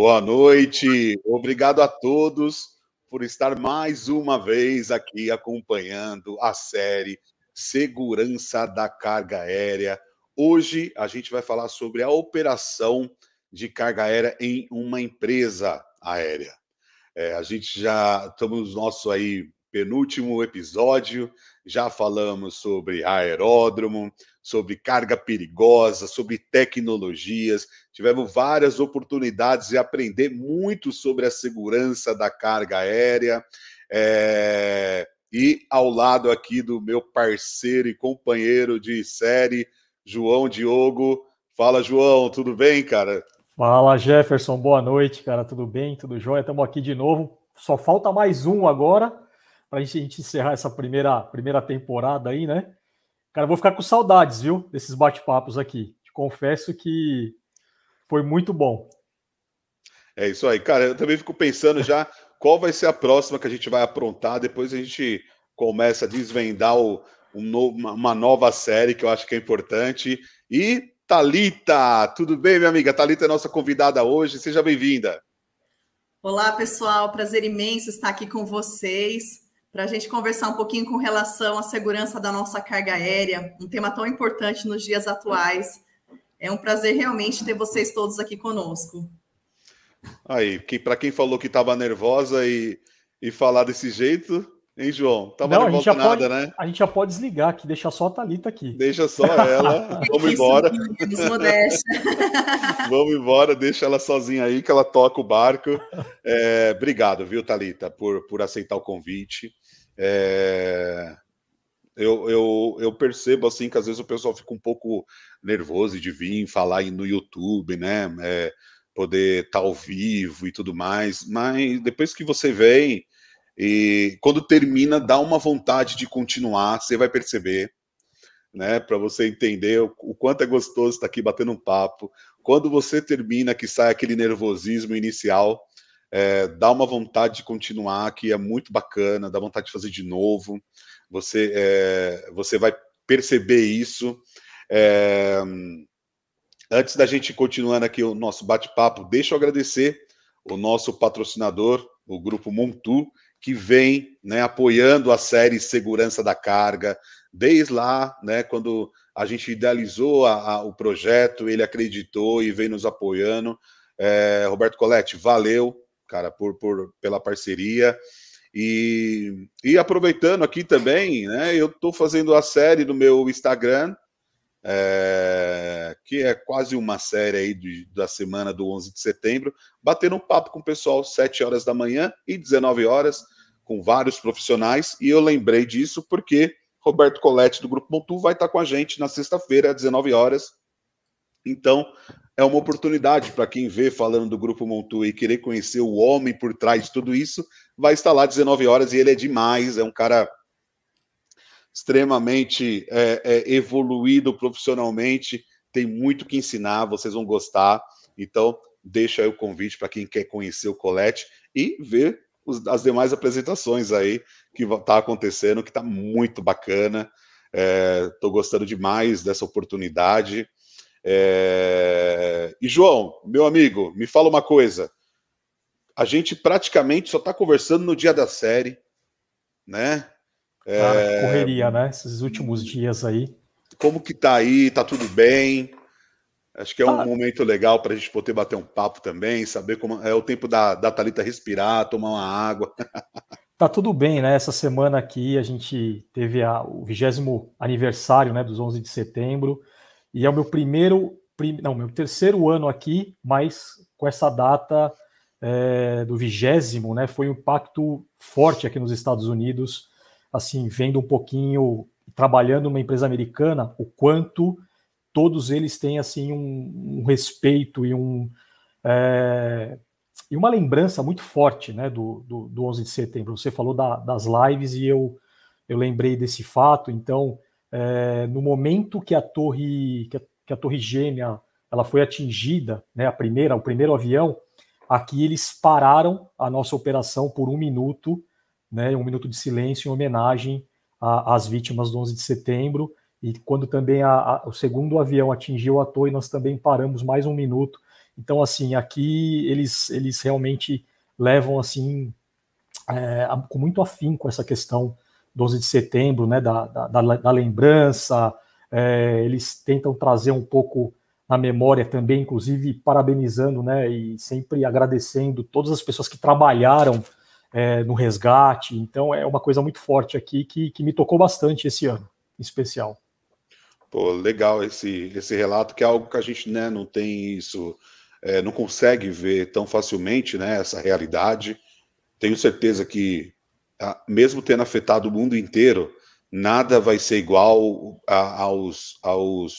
Boa noite, obrigado a todos por estar mais uma vez aqui acompanhando a série Segurança da Carga Aérea. Hoje a gente vai falar sobre a operação de carga aérea em uma empresa aérea. É, a gente já estamos no nosso aí penúltimo episódio, já falamos sobre aeródromo, sobre carga perigosa, sobre tecnologias. Tivemos várias oportunidades de aprender muito sobre a segurança da carga aérea. É... E ao lado aqui do meu parceiro e companheiro de série, João Diogo. Fala, João, tudo bem, cara? Fala, Jefferson, boa noite, cara. Tudo bem? Tudo jóia? Estamos aqui de novo. Só falta mais um agora para a gente encerrar essa primeira, primeira temporada aí, né? Cara, vou ficar com saudades, viu, desses bate-papos aqui. Te confesso que foi muito bom. É isso aí, cara. Eu também fico pensando já qual vai ser a próxima que a gente vai aprontar. Depois a gente começa a desvendar o, um uma nova série que eu acho que é importante. E Talita, tudo bem, minha amiga? Talita é nossa convidada hoje. Seja bem-vinda. Olá, pessoal. Prazer imenso estar aqui com vocês para a gente conversar um pouquinho com relação à segurança da nossa carga aérea, um tema tão importante nos dias atuais. É um prazer realmente ter vocês todos aqui conosco. Aí, que, para quem falou que estava nervosa e, e falar desse jeito, hein, João? Tava Não, nervosa nada, pode, né? A gente já pode desligar aqui, deixar só a Thalita aqui. Deixa só ela, vamos embora. vamos embora, deixa ela sozinha aí, que ela toca o barco. É, obrigado, viu, Thalita, por, por aceitar o convite. É, eu, eu, eu, percebo assim que às vezes o pessoal fica um pouco nervoso de vir falar no YouTube, né? É, poder estar tá ao vivo e tudo mais, mas depois que você vem e quando termina, dá uma vontade de continuar, você vai perceber, né? Para você entender o, o, quanto é gostoso estar aqui batendo um papo. Quando você termina, que sai aquele nervosismo inicial, é, dá uma vontade de continuar, que é muito bacana, dá vontade de fazer de novo. Você, é, você vai perceber isso. É, antes da gente continuar aqui o nosso bate-papo, deixa eu agradecer o nosso patrocinador, o Grupo Montu, que vem né, apoiando a série Segurança da Carga, desde lá, né, quando a gente idealizou a, a, o projeto, ele acreditou e vem nos apoiando. É, Roberto Coletti, valeu, cara, por, por, pela parceria. E, e aproveitando aqui também, né, eu estou fazendo a série no meu Instagram, é, que é quase uma série aí de, da semana do 11 de setembro, batendo um papo com o pessoal 7 horas da manhã e 19 horas, com vários profissionais, e eu lembrei disso porque Roberto Coletti, do Grupo Montu, vai estar com a gente na sexta-feira, às 19 horas. Então, é uma oportunidade para quem vê falando do Grupo Montu e querer conhecer o homem por trás de tudo isso, vai estar lá 19 horas e ele é demais, é um cara extremamente é, é, evoluído profissionalmente, tem muito que ensinar, vocês vão gostar. Então, deixa aí o convite para quem quer conhecer o Colette e ver os, as demais apresentações aí que está acontecendo, que está muito bacana. É, gostando demais dessa oportunidade. É... E João, meu amigo, me fala uma coisa. A gente praticamente só está conversando no dia da série, né? É... Correria, né? Esses últimos dias aí. Como que tá aí? Tá tudo bem? Acho que é um ah. momento legal para a gente poder bater um papo também, saber como é o tempo da, da Thalita respirar, tomar uma água. Tá tudo bem, né? Essa semana aqui a gente teve a, o vigésimo aniversário né, dos 11 de setembro. E é o meu primeiro, prim, não, meu terceiro ano aqui, mas com essa data é, do vigésimo, né? Foi um impacto forte aqui nos Estados Unidos, assim, vendo um pouquinho, trabalhando numa empresa americana, o quanto todos eles têm assim um, um respeito e um é, e uma lembrança muito forte, né, do, do, do 11 de setembro. Você falou da, das lives e eu eu lembrei desse fato. Então, é, no momento que a torre que a, que a, torre gêmea ela foi atingida, né, a primeira, o primeiro avião, aqui eles pararam a nossa operação por um minuto, né, um minuto de silêncio em homenagem às vítimas do 11 de setembro. E quando também a, a, o segundo avião atingiu a torre, nós também paramos mais um minuto Então, assim, aqui eles, eles realmente levam, assim, é, com muito afinco essa questão do 11 de setembro, né, da, da, da lembrança, é, eles tentam trazer um pouco na memória também, inclusive parabenizando, né, e sempre agradecendo todas as pessoas que trabalharam é, no resgate. Então é uma coisa muito forte aqui que, que me tocou bastante esse ano, em especial. Pô, legal esse, esse relato, que é algo que a gente né, não tem isso, é, não consegue ver tão facilmente, né, essa realidade. Tenho certeza que, mesmo tendo afetado o mundo inteiro, nada vai ser igual a, aos, aos,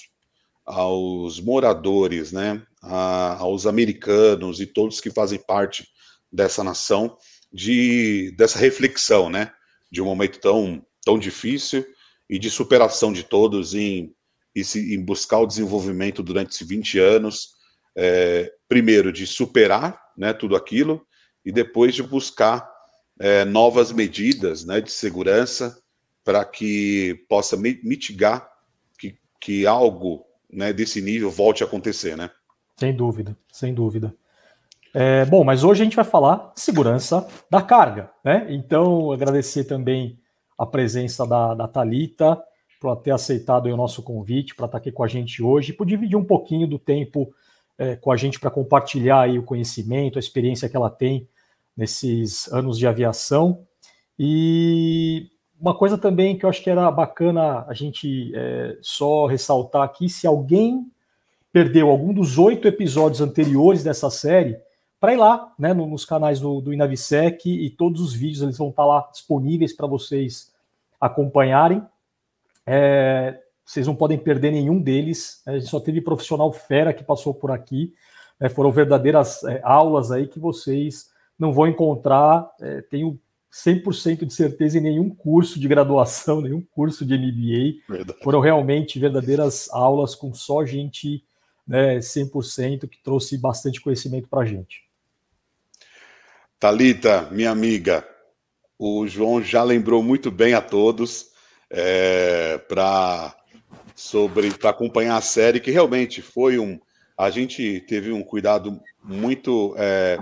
aos moradores, né, a, aos americanos e todos que fazem parte dessa nação de dessa reflexão, né? De um momento tão, tão difícil e de superação de todos em, em buscar o desenvolvimento durante esses 20 anos, é, primeiro de superar né, tudo aquilo e depois de buscar é, novas medidas né, de segurança para que possa mitigar que, que algo né, desse nível volte a acontecer, né? Sem dúvida, sem dúvida. É, bom, mas hoje a gente vai falar segurança da carga, né? Então, agradecer também a presença da, da Talita por ter aceitado o nosso convite para estar aqui com a gente hoje, por dividir um pouquinho do tempo é, com a gente para compartilhar aí o conhecimento, a experiência que ela tem nesses anos de aviação. E uma coisa também que eu acho que era bacana a gente é, só ressaltar aqui, se alguém perdeu algum dos oito episódios anteriores dessa série, para ir lá, né, nos canais do, do Inavisec e todos os vídeos eles vão estar tá lá disponíveis para vocês acompanharem. É, vocês não podem perder nenhum deles. A gente só teve profissional fera que passou por aqui. É, foram verdadeiras é, aulas aí que vocês não vão encontrar, é, tenho 100% de certeza, em nenhum curso de graduação, nenhum curso de MBA. Verdade. Foram realmente verdadeiras aulas com só gente né, 100% que trouxe bastante conhecimento para a gente. Talita, minha amiga, o João já lembrou muito bem a todos é, para sobre para acompanhar a série que realmente foi um a gente teve um cuidado muito é,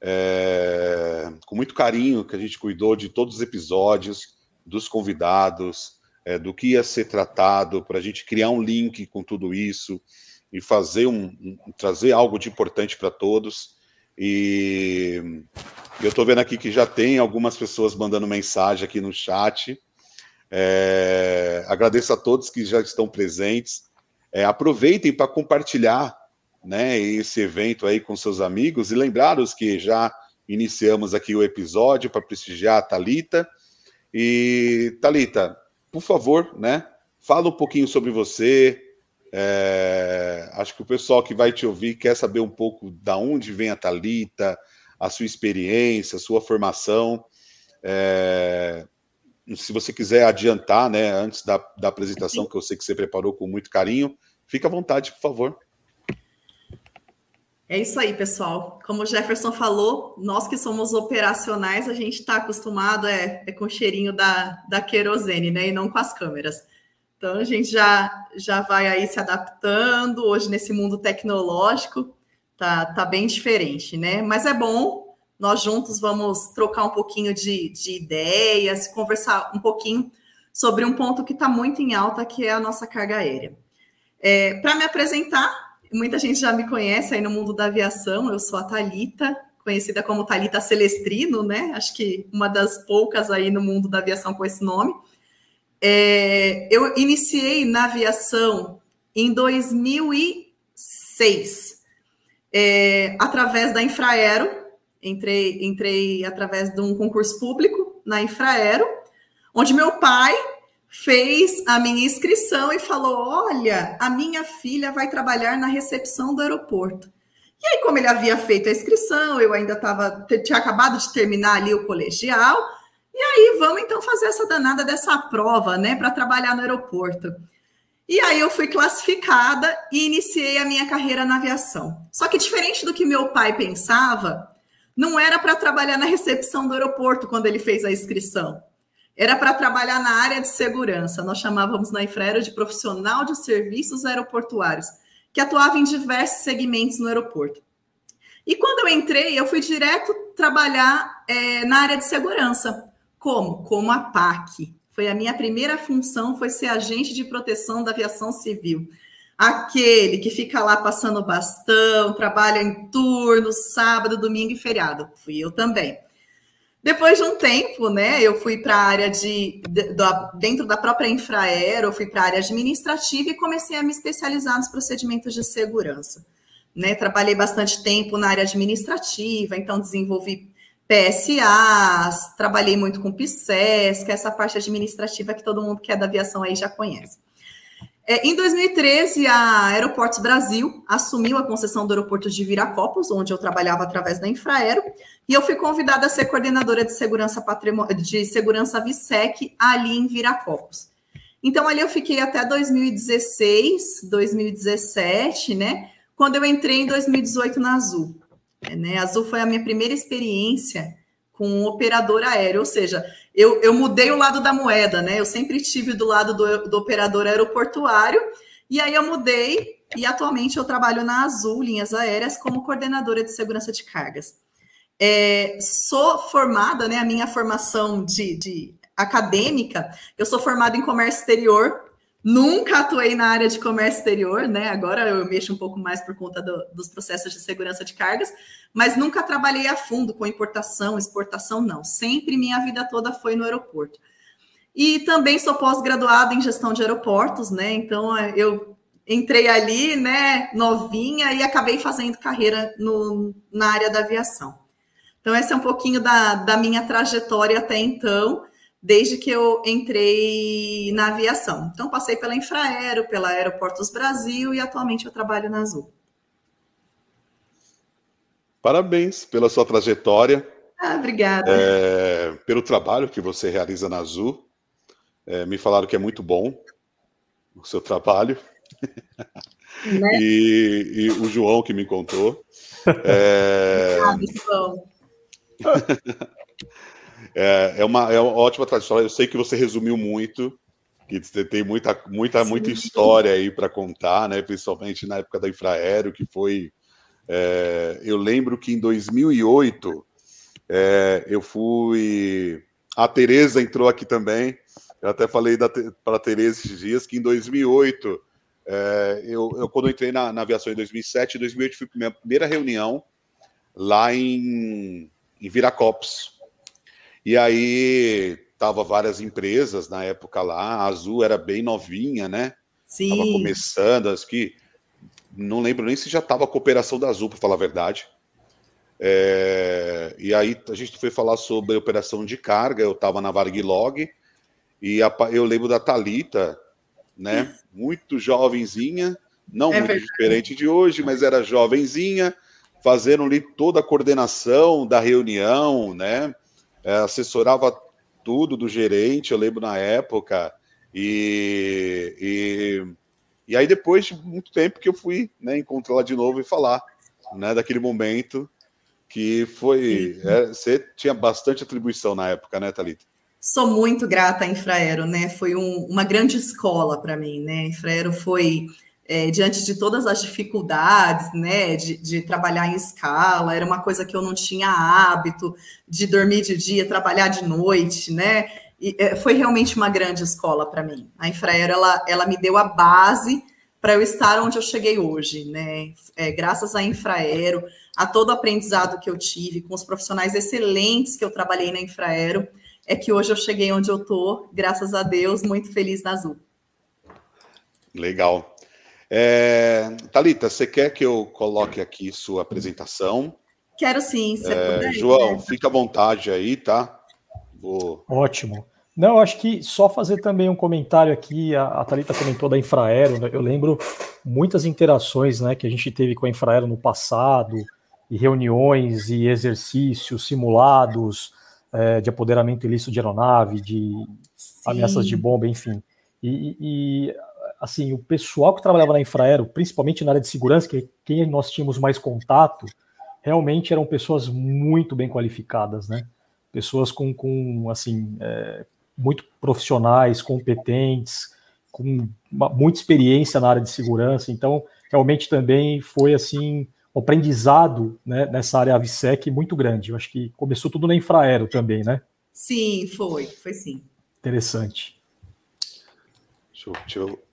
é, com muito carinho que a gente cuidou de todos os episódios dos convidados é, do que ia ser tratado para a gente criar um link com tudo isso e fazer um, um trazer algo de importante para todos e eu estou vendo aqui que já tem algumas pessoas mandando mensagem aqui no chat. É, agradeço a todos que já estão presentes. É, aproveitem para compartilhar né, esse evento aí com seus amigos e lembrar-os que já iniciamos aqui o episódio para prestigiar a Talita. E Talita, por favor, né, fala um pouquinho sobre você, é, acho que o pessoal que vai te ouvir quer saber um pouco da onde vem a Talita, a sua experiência, a sua formação. É, se você quiser adiantar, né, antes da, da apresentação, que eu sei que você preparou com muito carinho, fica à vontade, por favor. É isso aí, pessoal. Como o Jefferson falou, nós que somos operacionais, a gente está acostumado é, é, com o cheirinho da, da querosene, né? E não com as câmeras. Então a gente já, já vai aí se adaptando. Hoje, nesse mundo tecnológico, tá, tá bem diferente, né? Mas é bom, nós juntos vamos trocar um pouquinho de, de ideias, conversar um pouquinho sobre um ponto que está muito em alta, que é a nossa carga aérea. É, Para me apresentar, muita gente já me conhece aí no mundo da aviação, eu sou a Talita, conhecida como Talita Celestrino, né? Acho que uma das poucas aí no mundo da aviação com esse nome. É, eu iniciei na aviação em 2006, é, através da Infraero. Entrei, entrei através de um concurso público na Infraero, onde meu pai fez a minha inscrição e falou: Olha, a minha filha vai trabalhar na recepção do aeroporto. E aí, como ele havia feito a inscrição, eu ainda estava, tinha acabado de terminar ali o colegial, e aí, vamos então fazer essa danada dessa prova, né, para trabalhar no aeroporto. E aí eu fui classificada e iniciei a minha carreira na aviação. Só que diferente do que meu pai pensava, não era para trabalhar na recepção do aeroporto quando ele fez a inscrição. Era para trabalhar na área de segurança. Nós chamávamos na Infraero de profissional de serviços aeroportuários, que atuava em diversos segmentos no aeroporto. E quando eu entrei, eu fui direto trabalhar é, na área de segurança. Como? Como a PAC. Foi a minha primeira função, foi ser agente de proteção da aviação civil. Aquele que fica lá passando bastão, trabalha em turno, sábado, domingo e feriado. Fui eu também. Depois de um tempo, né, eu fui para a área de, de, de, dentro da própria Infraero, eu fui para a área administrativa e comecei a me especializar nos procedimentos de segurança. Né, trabalhei bastante tempo na área administrativa, então desenvolvi PSAs, trabalhei muito com PSES, que é essa parte administrativa que todo mundo que é da aviação aí já conhece. É, em 2013, a Aeroportos Brasil assumiu a concessão do aeroporto de Viracopos, onde eu trabalhava através da Infraero, e eu fui convidada a ser coordenadora de segurança de segurança VSEC ali em Viracopos. Então ali eu fiquei até 2016, 2017, né? Quando eu entrei em 2018 na Azul. Né? Azul foi a minha primeira experiência com um operador aéreo, ou seja, eu, eu mudei o lado da moeda, né? Eu sempre tive do lado do, do operador aeroportuário, e aí eu mudei, e atualmente eu trabalho na Azul Linhas Aéreas como coordenadora de segurança de cargas. É, sou formada, né? A minha formação de, de acadêmica, eu sou formada em comércio exterior Nunca atuei na área de comércio exterior, né? Agora eu mexo um pouco mais por conta do, dos processos de segurança de cargas, mas nunca trabalhei a fundo com importação, exportação, não. Sempre minha vida toda foi no aeroporto. E também sou pós-graduada em gestão de aeroportos, né? Então eu entrei ali, né, novinha e acabei fazendo carreira no, na área da aviação. Então, esse é um pouquinho da, da minha trajetória até então desde que eu entrei na aviação. Então, passei pela Infraero, pela Aeroportos Brasil e atualmente eu trabalho na Azul. Parabéns pela sua trajetória. Ah, obrigada. É, pelo trabalho que você realiza na Azul. É, me falaram que é muito bom o seu trabalho. Né? E, e, o João que me contou. É... Ah, João. É, é, uma, é uma ótima tradição. Eu sei que você resumiu muito, que tem muita, muita, sim, muita história aí para contar, né? Principalmente na época da Infraero, que foi. É, eu lembro que em 2008 é, eu fui. A Tereza entrou aqui também. Eu até falei para a Tereza esses dias que em 2008, é, eu, eu, quando eu entrei na, na aviação em 2007, em 2008 fui a minha primeira reunião lá em, em Viracopos. E aí tava várias empresas na época lá, a Azul era bem novinha, né? Sim. Tava começando, acho que não lembro nem se já tava a cooperação da Azul, para falar a verdade. É, e aí a gente foi falar sobre operação de carga, eu estava na Varglog e a, eu lembro da Talita, né? Muito jovenzinha, não é muito verdade. diferente de hoje, mas era jovenzinha, fazendo ali toda a coordenação da reunião, né? É, assessorava tudo do gerente, eu lembro na época, e, e, e aí depois de muito tempo que eu fui né, encontrá-la de novo e falar né, daquele momento que foi. É, você tinha bastante atribuição na época, né, Thalita? Sou muito grata à Infraero, né? Foi um, uma grande escola para mim, né? Infraero foi é, diante de todas as dificuldades, né, de, de, trabalhar em escala, era uma coisa que eu não tinha hábito de dormir de dia, trabalhar de noite, né, e é, foi realmente uma grande escola para mim. A Infraero, ela, ela me deu a base para eu estar onde eu cheguei hoje, né, é, graças à Infraero, a todo o aprendizado que eu tive, com os profissionais excelentes que eu trabalhei na Infraero, é que hoje eu cheguei onde eu tô, graças a Deus, muito feliz na Azul. Legal. É, Talita, você quer que eu coloque aqui sua apresentação? Quero sim, se é, puder. João, né? fica à vontade aí, tá? Vou... Ótimo. Não, acho que só fazer também um comentário aqui. A, a Thalita comentou da Infraero. Né? Eu lembro muitas interações né, que a gente teve com a Infraero no passado, e reuniões e exercícios simulados é, de apoderamento ilícito de aeronave, de Sim. ameaças de bomba, enfim. E, e, assim, o pessoal que trabalhava na Infraero, principalmente na área de segurança, que é quem nós tínhamos mais contato, realmente eram pessoas muito bem qualificadas, né? Pessoas com, com assim, é, muito profissionais, competentes, com uma, muita experiência na área de segurança. Então, realmente também foi, assim, um aprendizado né, nessa área AVSEC muito grande. Eu acho que começou tudo na Infraero também, né? Sim, foi, foi sim. Interessante. Deixa eu, deixa eu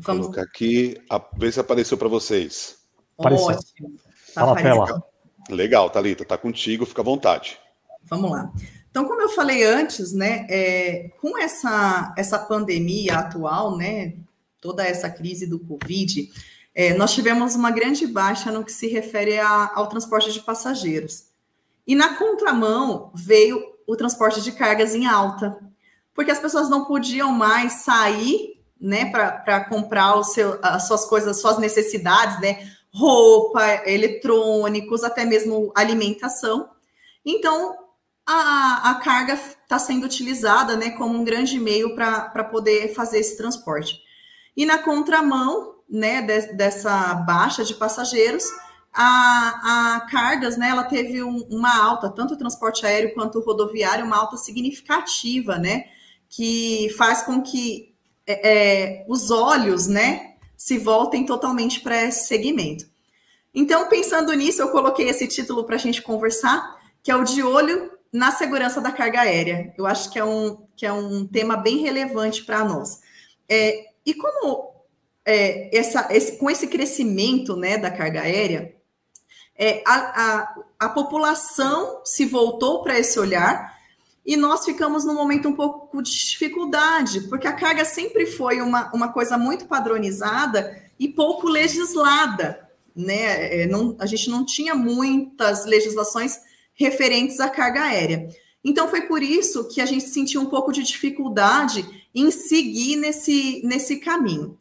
Vamos... colocar aqui, a, ver se apareceu para vocês. Apareceu. Ótimo. Tá, tá na tela. Legal, Thalita, tá contigo, fica à vontade. Vamos lá. Então, como eu falei antes, né, é, com essa, essa pandemia atual, né, toda essa crise do Covid, é, nós tivemos uma grande baixa no que se refere a, ao transporte de passageiros. E na contramão veio o transporte de cargas em alta, porque as pessoas não podiam mais sair né, para comprar o seu, as suas coisas, as suas necessidades, né, roupa, eletrônicos, até mesmo alimentação. Então, a, a carga está sendo utilizada né, como um grande meio para poder fazer esse transporte. E na contramão né, de, dessa baixa de passageiros, a, a cargas, né, ela teve um, uma alta, tanto o transporte aéreo quanto o rodoviário, uma alta significativa, né, que faz com que é, é, os olhos, né, se voltem totalmente para esse segmento. Então, pensando nisso, eu coloquei esse título para a gente conversar, que é o de olho na segurança da carga aérea. Eu acho que é um, que é um tema bem relevante para nós. É, e como é, essa, esse, com esse crescimento né, da carga aérea, é, a, a, a população se voltou para esse olhar e nós ficamos num momento um pouco de dificuldade, porque a carga sempre foi uma, uma coisa muito padronizada e pouco legislada. Né? É, não, a gente não tinha muitas legislações referentes à carga aérea. Então, foi por isso que a gente sentiu um pouco de dificuldade em seguir nesse, nesse caminho.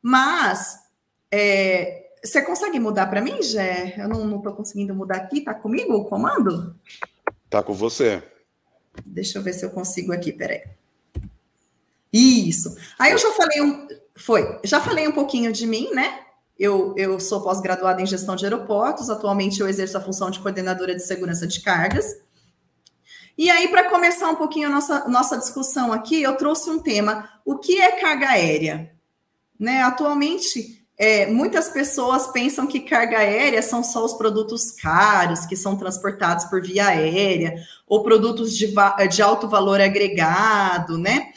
Mas, é, você consegue mudar para mim, Jé? Eu não estou conseguindo mudar aqui. Está comigo o comando? Está com você. Deixa eu ver se eu consigo aqui, peraí. Isso. Aí eu já falei um. Foi, já falei um pouquinho de mim, né? Eu, eu sou pós-graduada em gestão de aeroportos, atualmente eu exerço a função de coordenadora de segurança de cargas. E aí, para começar um pouquinho a nossa, nossa discussão aqui, eu trouxe um tema: o que é carga aérea? Né, atualmente, é, muitas pessoas pensam que carga aérea são só os produtos caros que são transportados por via aérea, ou produtos de, de alto valor agregado, né?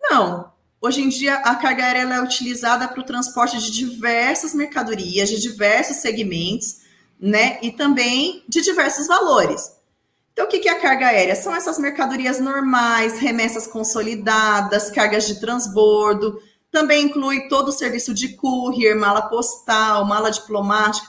Não, Hoje em dia, a carga aérea é utilizada para o transporte de diversas mercadorias, de diversos segmentos, né? E também de diversos valores. Então, o que é a carga aérea? São essas mercadorias normais, remessas consolidadas, cargas de transbordo. Também inclui todo o serviço de courier, mala postal, mala diplomática.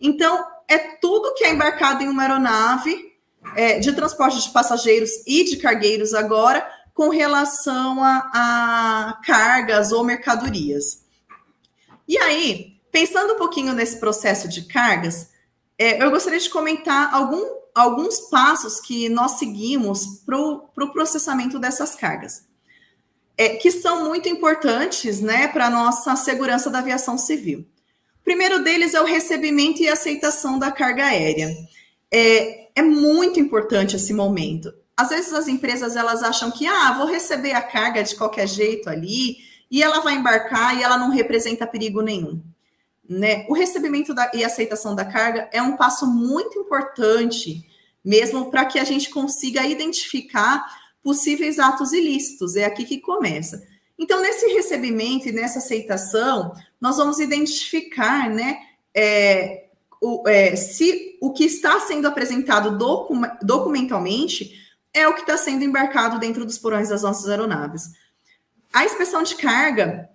Então, é tudo que é embarcado em uma aeronave é, de transporte de passageiros e de cargueiros agora com relação a, a cargas ou mercadorias. E aí, pensando um pouquinho nesse processo de cargas, é, eu gostaria de comentar algum, alguns passos que nós seguimos para o pro processamento dessas cargas, é, que são muito importantes né, para a nossa segurança da aviação civil. O primeiro deles é o recebimento e aceitação da carga aérea. É, é muito importante esse momento às vezes as empresas elas acham que ah, vou receber a carga de qualquer jeito ali e ela vai embarcar e ela não representa perigo nenhum. Né? O recebimento da, e aceitação da carga é um passo muito importante, mesmo para que a gente consiga identificar possíveis atos ilícitos. É aqui que começa. Então, nesse recebimento e nessa aceitação, nós vamos identificar, né, é, o, é, se o que está sendo apresentado docu documentalmente é o que está sendo embarcado dentro dos porões das nossas aeronaves. A inspeção de carga,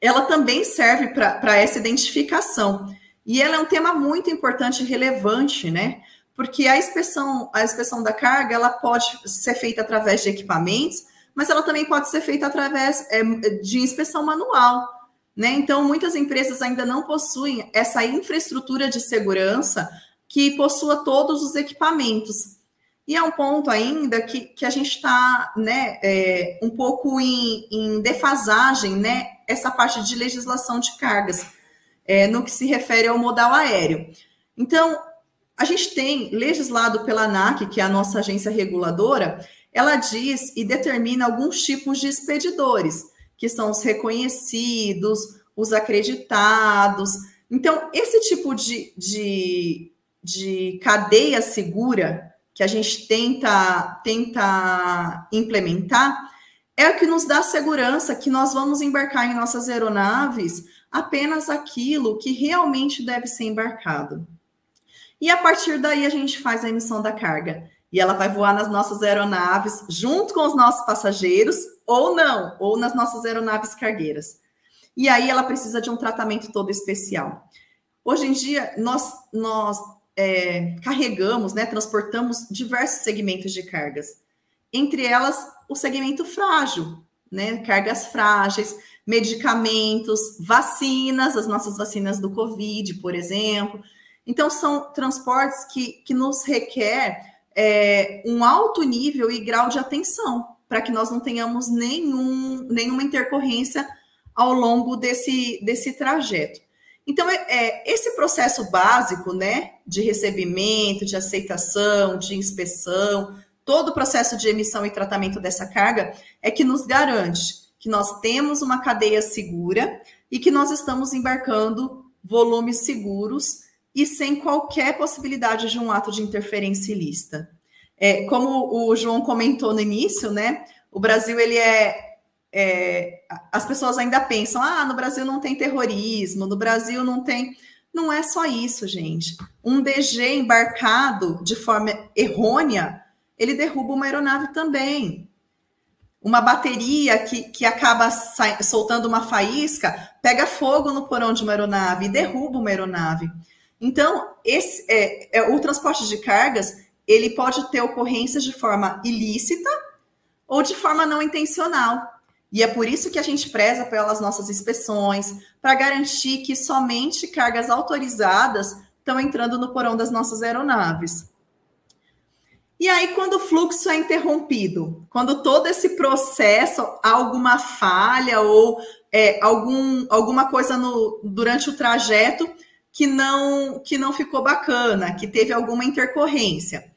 ela também serve para essa identificação. E ela é um tema muito importante e relevante, né? Porque a inspeção, a inspeção da carga, ela pode ser feita através de equipamentos, mas ela também pode ser feita através é, de inspeção manual. Né? Então, muitas empresas ainda não possuem essa infraestrutura de segurança que possua todos os equipamentos. E é um ponto ainda que, que a gente está né, é, um pouco em, em, defasagem, né, essa parte de legislação de cargas, é, no que se refere ao modal aéreo. Então, a gente tem legislado pela ANAC, que é a nossa agência reguladora, ela diz e determina alguns tipos de expedidores, que são os reconhecidos, os acreditados, Então, esse tipo de, de, de cadeia segura que a gente tenta, tenta implementar é o que nos dá segurança que nós vamos embarcar em nossas aeronaves apenas aquilo que realmente deve ser embarcado. E a partir daí a gente faz a emissão da carga. E ela vai voar nas nossas aeronaves junto com os nossos passageiros, ou não, ou nas nossas aeronaves cargueiras. E aí ela precisa de um tratamento todo especial. Hoje em dia, nós, nós é, carregamos, né, transportamos diversos segmentos de cargas. Entre elas, o segmento frágil, né, cargas frágeis, medicamentos, vacinas, as nossas vacinas do Covid, por exemplo. Então, são transportes que, que nos requer é, um alto nível e grau de atenção, para que nós não tenhamos nenhum, nenhuma intercorrência ao longo desse, desse trajeto. Então, é, é, esse processo básico, né, de recebimento, de aceitação, de inspeção, todo o processo de emissão e tratamento dessa carga é que nos garante que nós temos uma cadeia segura e que nós estamos embarcando volumes seguros e sem qualquer possibilidade de um ato de interferência ilícita. É, como o João comentou no início, né? O Brasil ele é, é, as pessoas ainda pensam, ah, no Brasil não tem terrorismo, no Brasil não tem. Não é só isso, gente. Um DG embarcado de forma errônea, ele derruba uma aeronave também. Uma bateria que, que acaba soltando uma faísca pega fogo no porão de uma aeronave e derruba uma aeronave. Então, esse, é, é, o transporte de cargas ele pode ter ocorrências de forma ilícita ou de forma não intencional. E é por isso que a gente preza pelas nossas inspeções, para garantir que somente cargas autorizadas estão entrando no porão das nossas aeronaves. E aí, quando o fluxo é interrompido, quando todo esse processo alguma falha ou é, algum, alguma coisa no, durante o trajeto que não que não ficou bacana, que teve alguma intercorrência.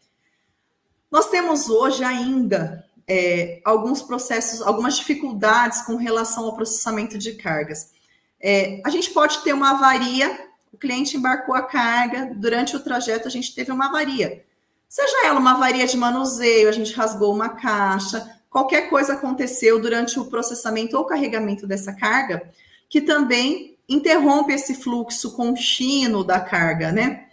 Nós temos hoje ainda é, alguns processos, algumas dificuldades com relação ao processamento de cargas. É, a gente pode ter uma avaria, o cliente embarcou a carga, durante o trajeto a gente teve uma avaria. Seja ela uma avaria de manuseio, a gente rasgou uma caixa, qualquer coisa aconteceu durante o processamento ou carregamento dessa carga, que também interrompe esse fluxo contínuo da carga, né?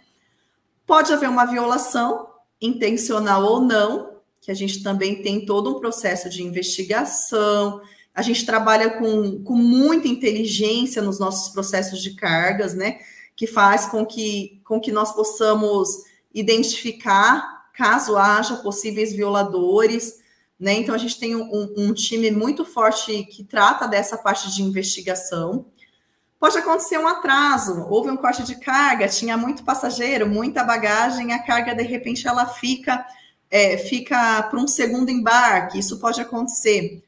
Pode haver uma violação, intencional ou não, que a gente também tem todo um processo de investigação. A gente trabalha com, com muita inteligência nos nossos processos de cargas, né? Que faz com que, com que nós possamos identificar caso haja possíveis violadores. Né? Então, a gente tem um, um time muito forte que trata dessa parte de investigação. Pode acontecer um atraso, houve um corte de carga, tinha muito passageiro, muita bagagem, a carga de repente ela fica é, fica para um segundo embarque, isso pode acontecer.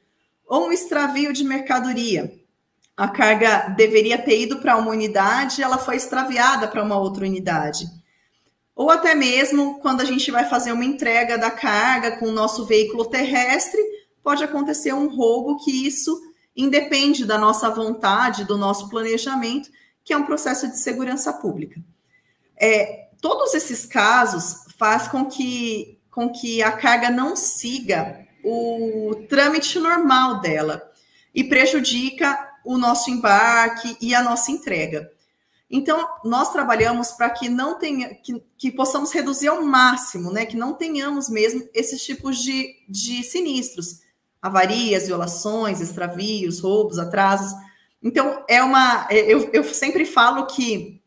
Ou um extravio de mercadoria. A carga deveria ter ido para uma unidade, ela foi extraviada para uma outra unidade. Ou até mesmo quando a gente vai fazer uma entrega da carga com o nosso veículo terrestre, pode acontecer um roubo que isso independe da nossa vontade, do nosso planejamento, que é um processo de segurança pública. É, todos esses casos faz com que, com que a carga não siga o trâmite normal dela e prejudica o nosso embarque e a nossa entrega. Então, nós trabalhamos para que não tenha, que, que, possamos reduzir ao máximo, né? Que não tenhamos mesmo esses tipos de, de sinistros avarias, violações, extravios, roubos, atrasos. Então, é uma. É, eu, eu sempre falo que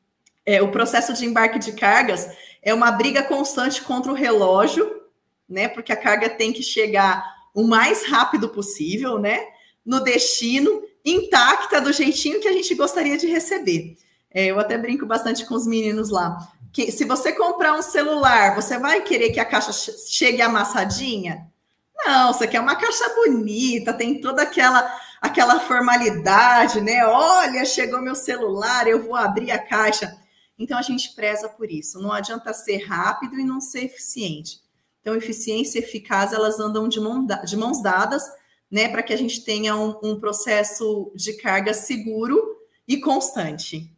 é, o processo de embarque de cargas é uma briga constante contra o relógio, né? Porque a carga tem que chegar o mais rápido possível, né? No destino, intacta, do jeitinho que a gente gostaria de receber. É, eu até brinco bastante com os meninos lá. Que se você comprar um celular, você vai querer que a caixa chegue amassadinha? Não, você quer uma caixa bonita, tem toda aquela aquela formalidade, né? Olha, chegou meu celular, eu vou abrir a caixa. Então a gente preza por isso. Não adianta ser rápido e não ser eficiente. Então, eficiência e eficácia elas andam de, mão, de mãos dadas, né? Para que a gente tenha um, um processo de carga seguro e constante.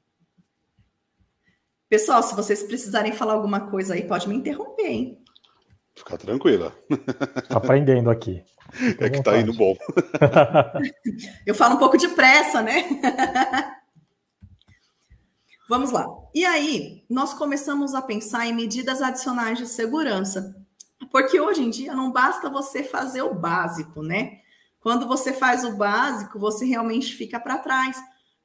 Pessoal, se vocês precisarem falar alguma coisa aí, pode me interromper, hein? Fica tranquila. Tá aprendendo aqui. é que tá indo bom. Eu falo um pouco depressa, né? Vamos lá. E aí, nós começamos a pensar em medidas adicionais de segurança. Porque hoje em dia não basta você fazer o básico, né? Quando você faz o básico, você realmente fica para trás.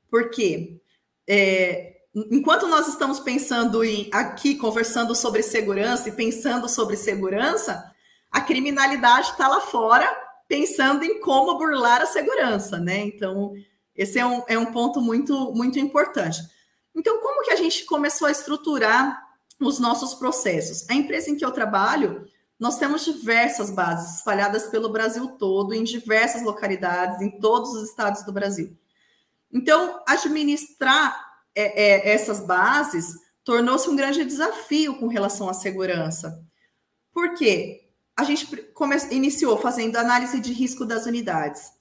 Porque é, enquanto nós estamos pensando em aqui, conversando sobre segurança e pensando sobre segurança, a criminalidade está lá fora pensando em como burlar a segurança, né? Então, esse é um, é um ponto muito, muito importante. Então, como que a gente começou a estruturar os nossos processos? A empresa em que eu trabalho, nós temos diversas bases espalhadas pelo Brasil todo, em diversas localidades, em todos os estados do Brasil. Então, administrar é, é, essas bases tornou-se um grande desafio com relação à segurança. Por quê? A gente come, iniciou fazendo análise de risco das unidades.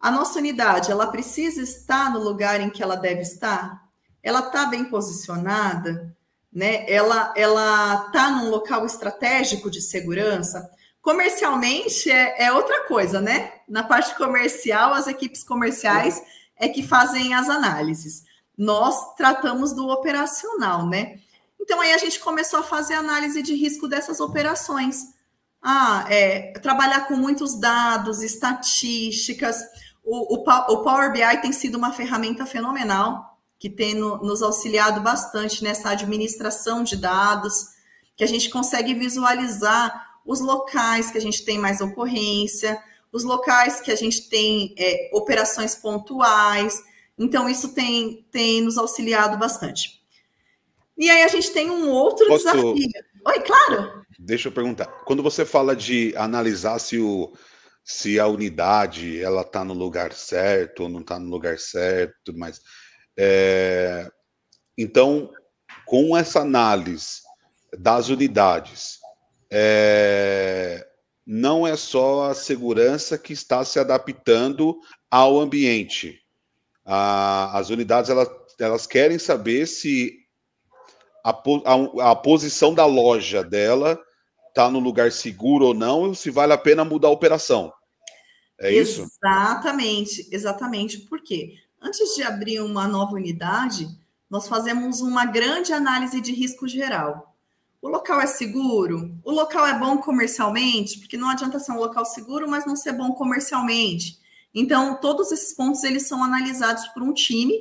A nossa unidade, ela precisa estar no lugar em que ela deve estar? Ela está bem posicionada? Né? Ela ela está num local estratégico de segurança? Comercialmente é, é outra coisa, né? Na parte comercial, as equipes comerciais é que fazem as análises. Nós tratamos do operacional, né? Então aí a gente começou a fazer análise de risco dessas operações. Ah, é, trabalhar com muitos dados, estatísticas. O, o, o, Power BI tem sido uma ferramenta fenomenal que tem no, nos auxiliado bastante nessa administração de dados, que a gente consegue visualizar os locais que a gente tem mais ocorrência, os locais que a gente tem é, operações pontuais. Então, isso tem, tem nos auxiliado bastante. E aí a gente tem um outro Posso... desafio. Oi, claro. Deixa eu perguntar. Quando você fala de analisar se, o, se a unidade ela está no lugar certo ou não está no lugar certo, mas é, então com essa análise das unidades, é, não é só a segurança que está se adaptando ao ambiente. A, as unidades elas, elas querem saber se a, a, a posição da loja dela está no lugar seguro ou não, se vale a pena mudar a operação. É isso? Exatamente, exatamente. Por quê? Antes de abrir uma nova unidade, nós fazemos uma grande análise de risco geral. O local é seguro? O local é bom comercialmente? Porque não adianta ser um local seguro, mas não ser bom comercialmente. Então, todos esses pontos eles são analisados por um time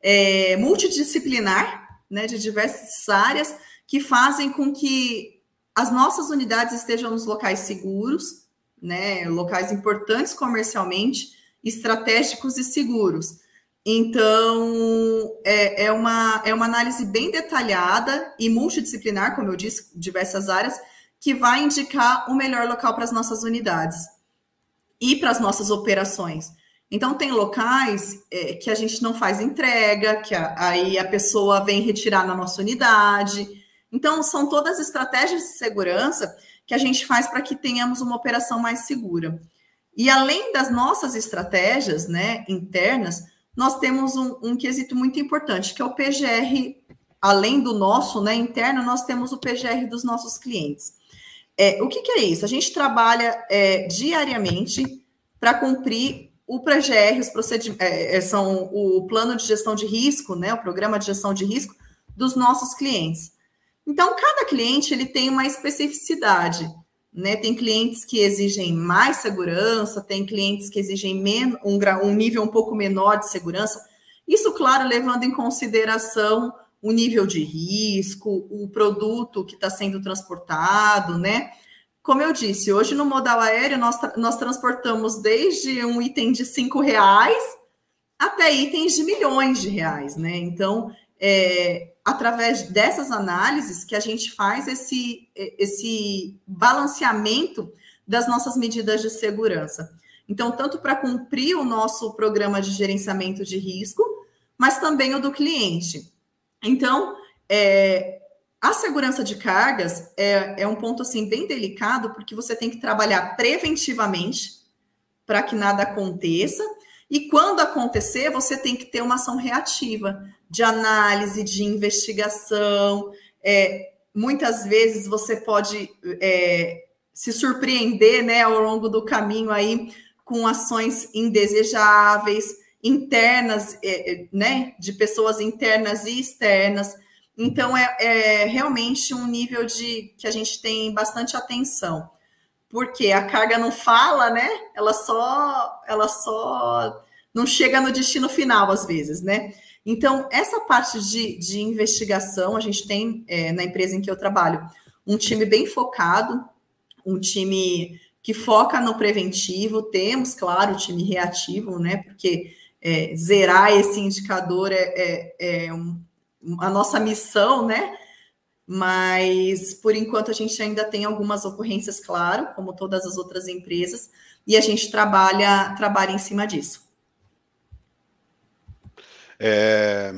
é, multidisciplinar, né, de diversas áreas, que fazem com que as nossas unidades estejam nos locais seguros, né, locais importantes comercialmente, estratégicos e seguros. Então, é, é, uma, é uma análise bem detalhada e multidisciplinar, como eu disse, diversas áreas, que vai indicar o melhor local para as nossas unidades e para as nossas operações. Então, tem locais é, que a gente não faz entrega, que a, aí a pessoa vem retirar na nossa unidade. Então, são todas estratégias de segurança que a gente faz para que tenhamos uma operação mais segura. E além das nossas estratégias né, internas, nós temos um, um quesito muito importante, que é o PGR, além do nosso, né, interno, nós temos o PGR dos nossos clientes. É, o que, que, é isso? A gente trabalha é, diariamente para cumprir o PGR, os procedimentos, é, é, são o plano de gestão de risco, né, o programa de gestão de risco dos nossos clientes. Então, cada cliente ele tem uma especificidade. Né? Tem clientes que exigem mais segurança, tem clientes que exigem um, um nível um pouco menor de segurança. Isso, claro, levando em consideração o nível de risco, o produto que está sendo transportado, né? Como eu disse, hoje no modal aéreo nós, nós transportamos desde um item de cinco reais até itens de milhões de reais, né? Então, é, através dessas análises que a gente faz esse, esse balanceamento das nossas medidas de segurança. Então, tanto para cumprir o nosso programa de gerenciamento de risco, mas também o do cliente. Então, é, a segurança de cargas é, é um ponto assim bem delicado, porque você tem que trabalhar preventivamente para que nada aconteça, E quando acontecer, você tem que ter uma ação reativa de análise, de investigação. É, muitas vezes você pode é, se surpreender né, ao longo do caminho aí com ações indesejáveis, internas, é, é né, de pessoas internas e externas. Então, é, é, realmente um nível de que a gente tem bastante atenção. Porque a carga não fala, né? Ela só, ela só não chega no destino final, às vezes, né? Então, essa parte de, de investigação, a gente tem é, na empresa em que eu trabalho um time bem focado, um time que foca no preventivo, temos, claro, o time reativo, né? Porque é, zerar esse indicador é, é, é um, a nossa missão, né? Mas por enquanto a gente ainda tem algumas ocorrências, claro, como todas as outras empresas, e a gente trabalha, trabalha em cima disso. É,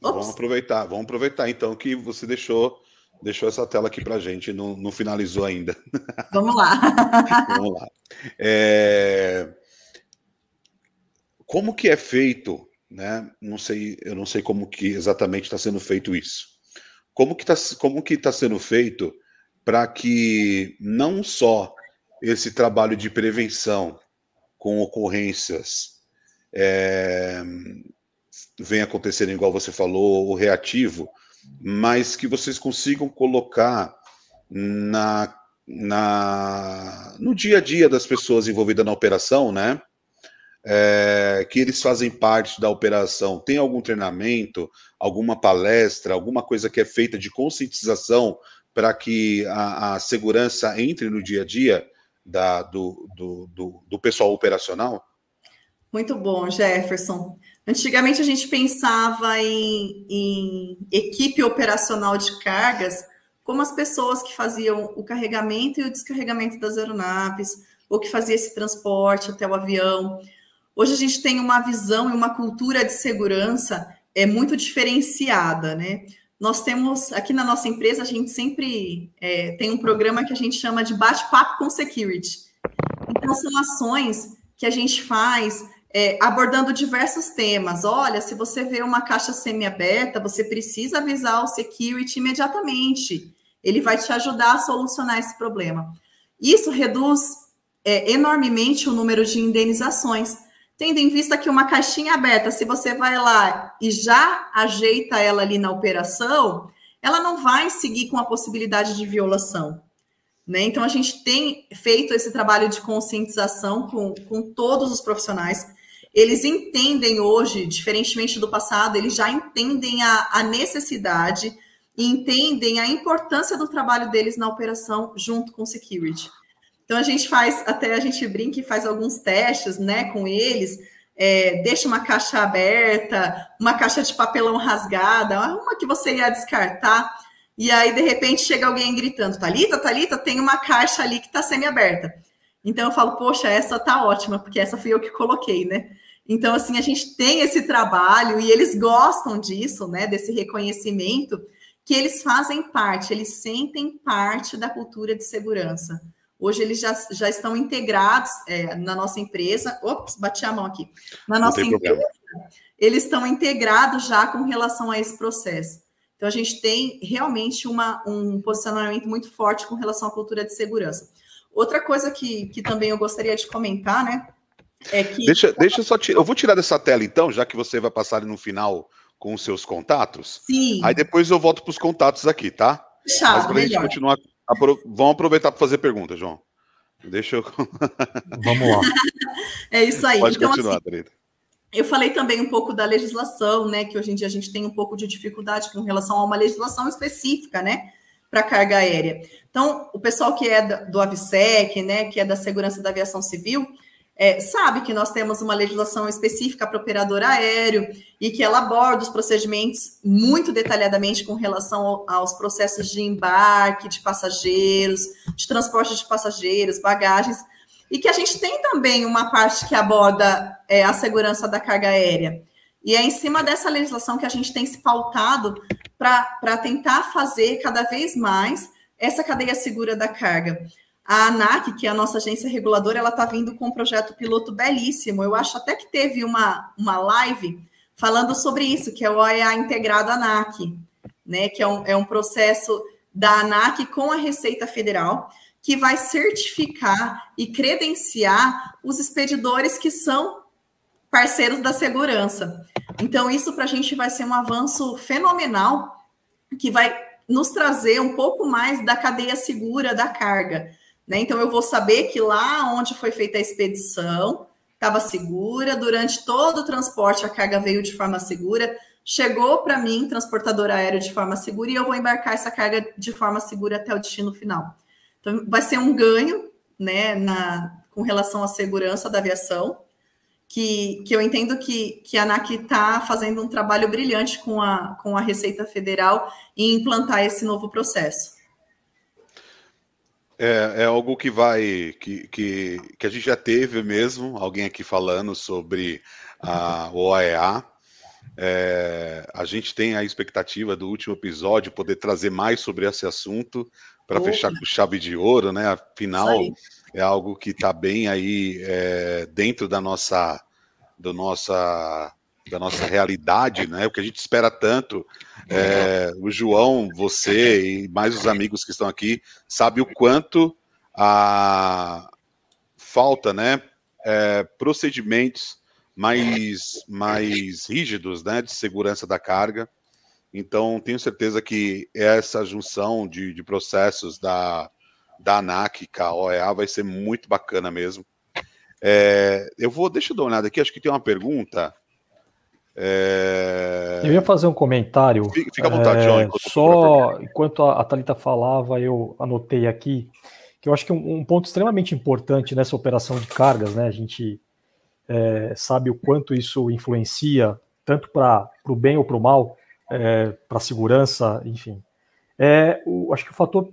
vamos aproveitar, vamos aproveitar então que você deixou deixou essa tela aqui para gente, não, não finalizou ainda. Vamos lá. vamos lá. É, como que é feito né? Não sei, eu não sei como que exatamente está sendo feito isso. Como que está como que tá sendo feito para que não só esse trabalho de prevenção com ocorrências é, venha acontecendo igual você falou, o reativo, mas que vocês consigam colocar na, na, no dia a dia das pessoas envolvidas na operação, né? É, que eles fazem parte da operação, tem algum treinamento, alguma palestra, alguma coisa que é feita de conscientização para que a, a, segurança entre no dia a dia da, do, do, do, do pessoal operacional? Muito bom, Jefferson. Antigamente a gente pensava em, em, equipe operacional de cargas como as pessoas que faziam o carregamento e o descarregamento das aeronaves, ou que fazia esse transporte até o avião. Hoje a gente tem uma visão e uma cultura de segurança é muito diferenciada, né? Nós temos aqui na nossa empresa a gente sempre é, tem um programa que a gente chama de bate-papo com security. Então são ações que a gente faz é, abordando diversos temas. Olha, se você vê uma caixa semi-aberta, você precisa avisar o security imediatamente. Ele vai te ajudar a solucionar esse problema. Isso reduz é, enormemente o número de indenizações tendo em vista que uma caixinha aberta, se você vai lá e já ajeita ela ali na operação, ela não vai seguir com a possibilidade de violação. Né? Então, a gente tem feito esse trabalho de conscientização com, com todos os profissionais. Eles entendem hoje, diferentemente do passado, eles já entendem a, a necessidade e entendem a importância do trabalho deles na operação junto com security. Então a gente faz, até a gente brinca e faz alguns testes, né, com eles. É, deixa uma caixa aberta, uma caixa de papelão rasgada, uma que você ia descartar, e aí de repente chega alguém gritando: Talita, Talita, tem uma caixa ali que está semi-aberta. Então eu falo, poxa, essa tá ótima, porque essa fui eu que coloquei, né? Então, assim, a gente tem esse trabalho e eles gostam disso, né? Desse reconhecimento, que eles fazem parte, eles sentem parte da cultura de segurança. Hoje eles já, já estão integrados é, na nossa empresa. Ops, bati a mão aqui. Na nossa empresa, problema. eles estão integrados já com relação a esse processo. Então, a gente tem realmente uma, um posicionamento muito forte com relação à cultura de segurança. Outra coisa que, que também eu gostaria de comentar, né? É que... Deixa, deixa eu só tirar. Eu vou tirar dessa tela, então, já que você vai passar no final com os seus contatos. Sim. Aí depois eu volto para os contatos aqui, tá? Fechado, Mas para a gente continuar Apro vamos aproveitar para fazer perguntas, João. Deixa eu. vamos lá. É isso aí. Pode então, continuar, assim, Eu falei também um pouco da legislação, né? Que hoje em dia a gente tem um pouco de dificuldade com relação a uma legislação específica, né? Para carga aérea. Então, o pessoal que é do AVSEC, né? Que é da segurança da aviação civil, é, sabe que nós temos uma legislação específica para operador aéreo e que ela aborda os procedimentos muito detalhadamente com relação aos processos de embarque de passageiros, de transporte de passageiros, bagagens, e que a gente tem também uma parte que aborda é, a segurança da carga aérea. E é em cima dessa legislação que a gente tem se pautado para tentar fazer cada vez mais essa cadeia segura da carga. A ANAC, que é a nossa agência reguladora, ela está vindo com um projeto piloto belíssimo. Eu acho até que teve uma, uma live falando sobre isso, que é o OEA integrado ANAC, né? Que é um, é um processo da ANAC com a Receita Federal, que vai certificar e credenciar os expedidores que são parceiros da segurança. Então, isso para a gente vai ser um avanço fenomenal, que vai nos trazer um pouco mais da cadeia segura da carga. Né? Então, eu vou saber que lá onde foi feita a expedição estava segura, durante todo o transporte a carga veio de forma segura, chegou para mim, transportador aéreo, de forma segura, e eu vou embarcar essa carga de forma segura até o destino final. Então, vai ser um ganho né, na, com relação à segurança da aviação, que, que eu entendo que, que a ANAC está fazendo um trabalho brilhante com a, com a Receita Federal em implantar esse novo processo. É, é algo que vai, que, que, que a gente já teve mesmo, alguém aqui falando sobre a OAEA. É, a gente tem a expectativa do último episódio poder trazer mais sobre esse assunto para fechar com chave de ouro, né? Afinal, é algo que está bem aí é, dentro da nossa, do nossa da nossa realidade, né? O que a gente espera tanto. É, o João, você e mais os amigos que estão aqui, sabe o quanto a falta, né? É, procedimentos mais, mais rígidos, né? De segurança da carga. Então, tenho certeza que essa junção de, de processos da, da ANAC com a OEA vai ser muito bacana mesmo. É, eu vou, deixa eu dar uma olhada aqui, acho que tem uma pergunta é... Eu ia fazer um comentário. Fica, à vontade, João. É, só enquanto a, a Thalita falava, eu anotei aqui que eu acho que um, um ponto extremamente importante nessa operação de cargas, né? A gente é, sabe o quanto isso influencia, tanto para o bem ou para o mal, é, para a segurança, enfim. É, o, acho que o fator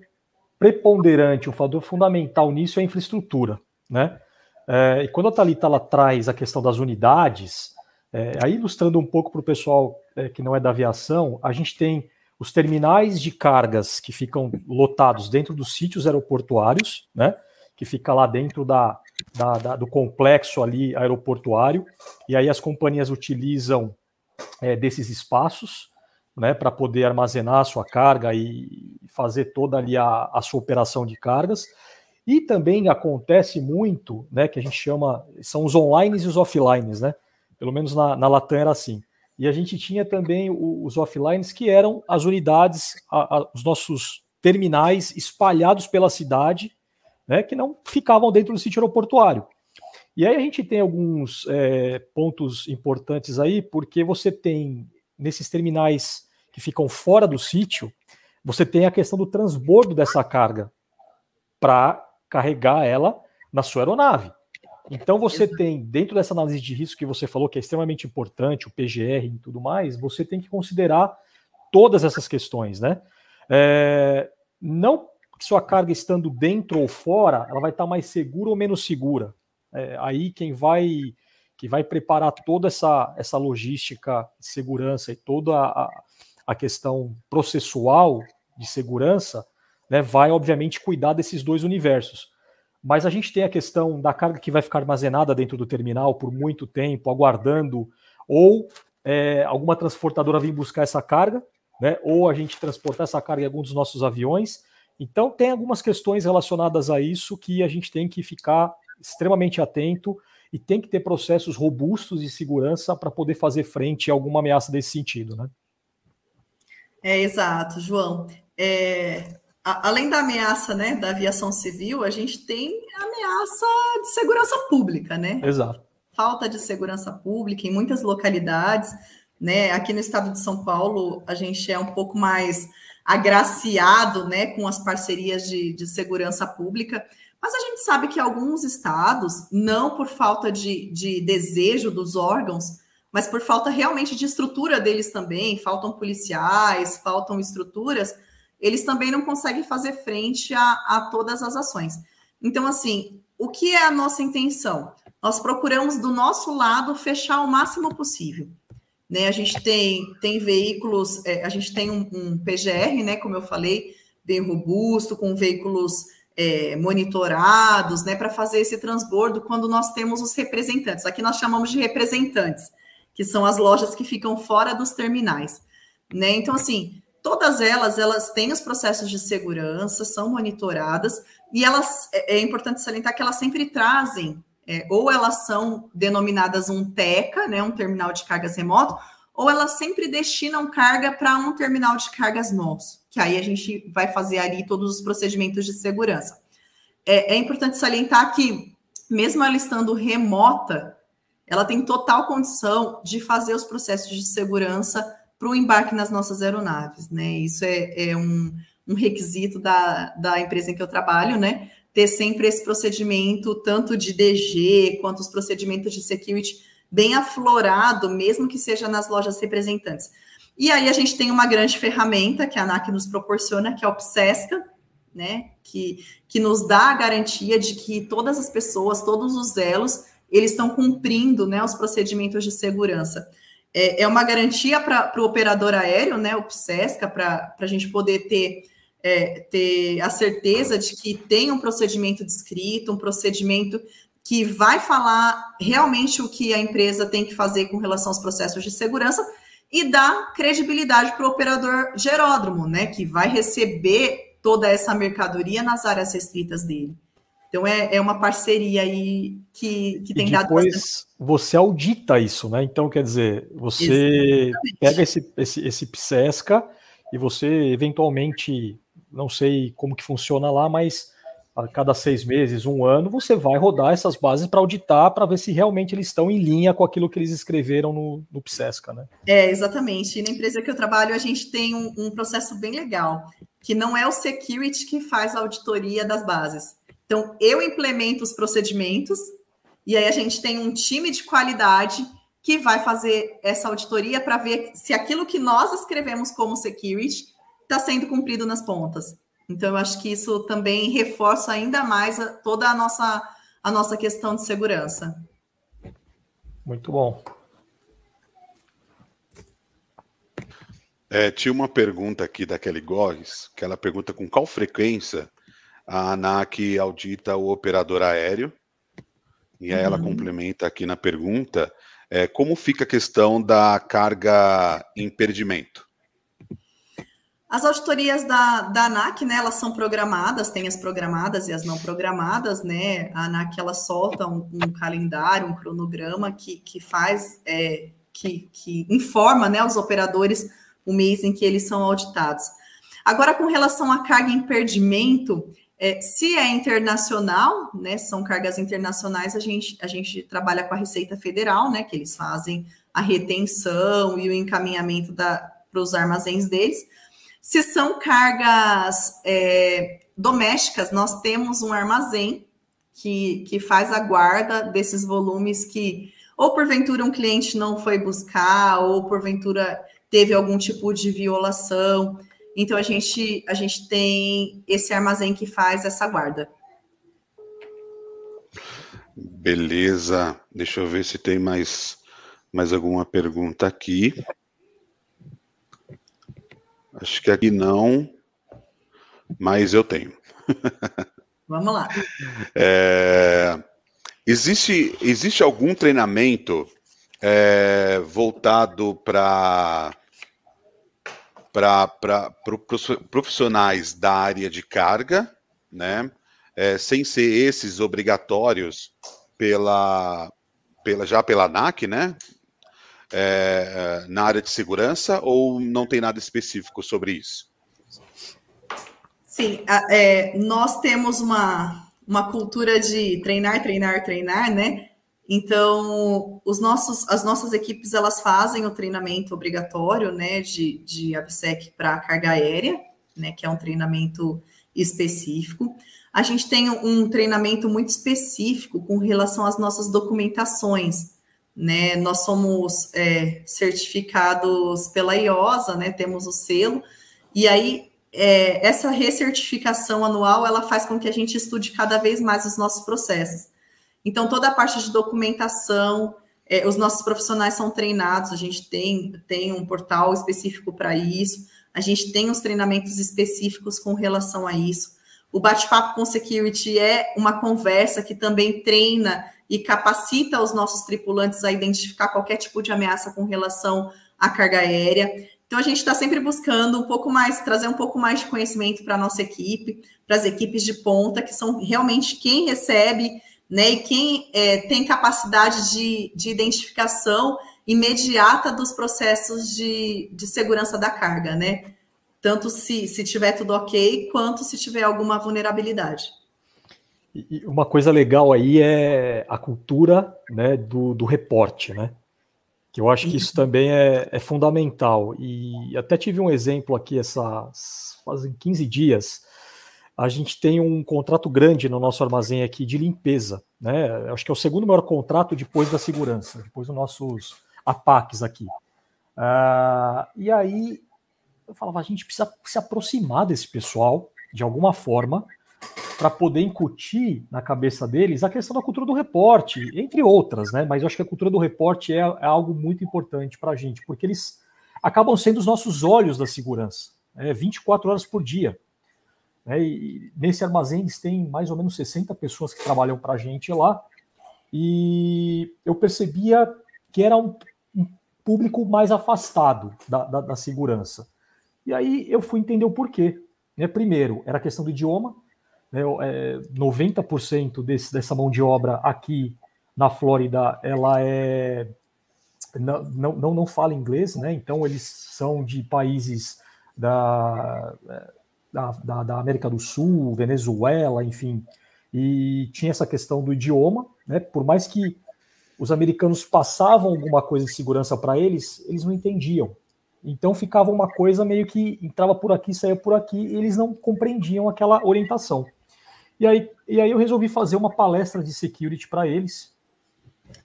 preponderante, o fator fundamental nisso é a infraestrutura, né? É, e quando a Thalita ela traz a questão das unidades, é, aí, ilustrando um pouco para o pessoal é, que não é da aviação, a gente tem os terminais de cargas que ficam lotados dentro dos sítios aeroportuários, né? Que fica lá dentro da, da, da do complexo ali aeroportuário, e aí as companhias utilizam é, desses espaços, né? Para poder armazenar a sua carga e fazer toda ali a, a sua operação de cargas. E também acontece muito, né? Que a gente chama, são os online e os offlines, né? Pelo menos na, na Latam era assim. E a gente tinha também os offlines, que eram as unidades, a, a, os nossos terminais espalhados pela cidade, né, que não ficavam dentro do sítio aeroportuário. E aí a gente tem alguns é, pontos importantes aí, porque você tem nesses terminais que ficam fora do sítio, você tem a questão do transbordo dessa carga para carregar ela na sua aeronave. Então você tem, dentro dessa análise de risco que você falou, que é extremamente importante, o PGR e tudo mais, você tem que considerar todas essas questões, né? É, não que sua carga estando dentro ou fora, ela vai estar mais segura ou menos segura. É, aí quem vai que vai preparar toda essa, essa logística de segurança e toda a, a questão processual de segurança, né, vai obviamente cuidar desses dois universos. Mas a gente tem a questão da carga que vai ficar armazenada dentro do terminal por muito tempo, aguardando, ou é, alguma transportadora vir buscar essa carga, né? ou a gente transportar essa carga em algum dos nossos aviões. Então, tem algumas questões relacionadas a isso que a gente tem que ficar extremamente atento e tem que ter processos robustos de segurança para poder fazer frente a alguma ameaça desse sentido, né? É exato, João. É, além da ameaça né, da aviação civil, a gente tem a ameaça de segurança pública, né? Exato. Falta de segurança pública em muitas localidades, né? Aqui no estado de São Paulo, a gente é um pouco mais agraciado, né, com as parcerias de, de segurança pública, mas a gente sabe que alguns estados, não por falta de, de desejo dos órgãos, mas por falta realmente de estrutura deles também, faltam policiais, faltam estruturas, eles também não conseguem fazer frente a, a todas as ações. Então, assim, o que é a nossa intenção? Nós procuramos, do nosso lado, fechar o máximo possível. Né, a gente tem, tem veículos, é, a gente tem um, um, PGR, né, como eu falei, bem robusto, com veículos é, monitorados, né, para fazer esse transbordo quando nós temos os representantes. Aqui nós chamamos de representantes, que são as lojas que ficam fora dos terminais, né? Então, assim, todas elas, elas têm os processos de segurança, são monitoradas, e elas, é, é importante salientar que elas sempre trazem, é, ou elas são denominadas um TECA, né, um terminal de cargas remoto, ou elas sempre destinam carga para um terminal de cargas nosso, que aí a gente vai fazer ali todos os procedimentos de segurança. É, é importante salientar que, mesmo ela estando remota, ela tem total condição de fazer os processos de segurança para o embarque nas nossas aeronaves, né? Isso é, é um, um, requisito da, da empresa em que eu trabalho, né? Ter sempre esse procedimento, tanto de DG quanto os procedimentos de security bem aflorado, mesmo que seja nas lojas representantes. E aí a gente tem uma grande ferramenta que a ANAC nos proporciona, que é o PSESCA, né, que, que nos dá a garantia de que todas as pessoas, todos os elos, eles estão cumprindo né, os procedimentos de segurança. É, é uma garantia para o operador aéreo, né, o PSESCA, para a gente poder ter, é, ter a certeza de que tem um procedimento descrito, um procedimento que vai falar realmente o que a empresa tem que fazer com relação aos processos de segurança e dá credibilidade para o operador geródromo, né, que vai receber toda essa mercadoria nas áreas restritas dele. Então é, é uma parceria aí que, que tem e dado depois você audita isso, né? Então, quer dizer, você Exatamente. pega esse, esse, esse PSESCA e você eventualmente, não sei como que funciona lá, mas a cada seis meses, um ano, você vai rodar essas bases para auditar, para ver se realmente eles estão em linha com aquilo que eles escreveram no, no PSESCA, né? É, exatamente. E na empresa que eu trabalho, a gente tem um, um processo bem legal, que não é o security que faz a auditoria das bases. Então, eu implemento os procedimentos, e aí a gente tem um time de qualidade que vai fazer essa auditoria para ver se aquilo que nós escrevemos como security está sendo cumprido nas pontas. Então, eu acho que isso também reforça ainda mais a, toda a nossa, a nossa questão de segurança. Muito bom. É, tinha uma pergunta aqui da Kelly Góes, que ela pergunta com qual frequência a ANAC audita o operador aéreo. E aí ela uhum. complementa aqui na pergunta é, como fica a questão da carga em perdimento. As auditorias da, da ANAC, né, elas são programadas, tem as programadas e as não programadas, né? A ANAC, ela solta um, um calendário, um cronograma que, que faz, é, que, que informa, né, os operadores o mês em que eles são auditados. Agora, com relação à carga em perdimento, é, se é internacional, né, são cargas internacionais, a gente, a gente trabalha com a Receita Federal, né, que eles fazem a retenção e o encaminhamento para os armazéns deles. Se são cargas é, domésticas, nós temos um armazém que, que faz a guarda desses volumes que, ou porventura um cliente não foi buscar, ou porventura teve algum tipo de violação. Então a gente, a gente tem esse armazém que faz essa guarda. Beleza. Deixa eu ver se tem mais, mais alguma pergunta aqui. Acho que aqui não, mas eu tenho. Vamos lá. É, existe, existe algum treinamento é, voltado para para profissionais da área de carga, né? É, sem ser esses obrigatórios pela, pela já pela ANAC, né? é, na área de segurança ou não tem nada específico sobre isso? Sim, é, nós temos uma, uma cultura de treinar, treinar, treinar, né? Então, os nossos, as nossas equipes elas fazem o treinamento obrigatório, né, de, de ABSEC para carga aérea, né, que é um treinamento específico. A gente tem um treinamento muito específico com relação às nossas documentações, né? Nós somos é, certificados pela IOSA, né? Temos o selo, e aí é, essa recertificação anual ela faz com que a gente estude cada vez mais os nossos processos. Então, toda a parte de documentação, é, os nossos profissionais são treinados, a gente tem, tem um portal específico para isso, a gente tem os treinamentos específicos com relação a isso. O bate-papo com security é uma conversa que também treina e capacita os nossos tripulantes a identificar qualquer tipo de ameaça com relação à carga aérea. Então a gente está sempre buscando um pouco mais, trazer um pouco mais de conhecimento para a nossa equipe, para as equipes de ponta, que são realmente quem recebe né, e quem é, tem capacidade de, de identificação imediata dos processos de, de segurança da carga, né? Tanto se, se tiver tudo ok, quanto se tiver alguma vulnerabilidade. E uma coisa legal aí é a cultura né, do, do reporte, né? Que eu acho que isso também é, é fundamental. E até tive um exemplo aqui, essas, fazem 15 dias, a gente tem um contrato grande no nosso armazém aqui de limpeza, né? Acho que é o segundo maior contrato depois da segurança, depois dos nossos APACs aqui. Uh, e aí eu falava, a gente precisa se aproximar desse pessoal de alguma forma para poder incutir na cabeça deles a questão da cultura do reporte, entre outras, né? Mas eu acho que a cultura do reporte é, é algo muito importante para a gente, porque eles acabam sendo os nossos olhos da segurança, né? 24 horas por dia. Né? E nesse armazém eles têm mais ou menos 60 pessoas que trabalham para a gente lá, e eu percebia que era um, um público mais afastado da, da, da, segurança. E aí eu fui entender o porquê. Né? Primeiro, era questão do idioma. Né? É, 90% desse, dessa mão de obra aqui na Flórida, ela é não, não, não fala inglês, né? Então eles são de países da, da, da, da, América do Sul, Venezuela, enfim. E tinha essa questão do idioma, né? Por mais que os americanos passavam alguma coisa de segurança para eles, eles não entendiam. Então ficava uma coisa meio que entrava por aqui, saía por aqui, e eles não compreendiam aquela orientação. E aí, e aí eu resolvi fazer uma palestra de security para eles,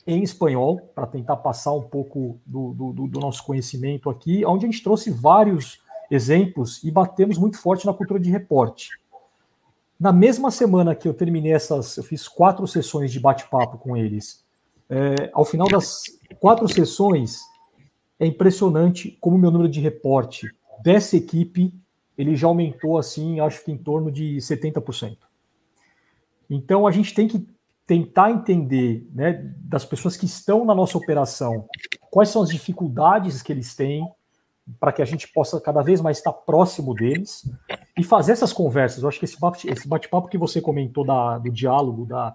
em espanhol, para tentar passar um pouco do, do, do, nosso conhecimento aqui, onde a gente trouxe vários exemplos e batemos muito forte na cultura de reporte. Na mesma semana que eu terminei essas, eu fiz quatro sessões de bate-papo com eles é, ao final das quatro sessões, é impressionante como o meu número de reporte dessa equipe ele já aumentou assim, acho que em torno de 70%. Então a gente tem que tentar entender, né, das pessoas que estão na nossa operação, quais são as dificuldades que eles têm para que a gente possa cada vez mais estar próximo deles e fazer essas conversas. Eu acho que esse bate-papo que você comentou da, do diálogo, da,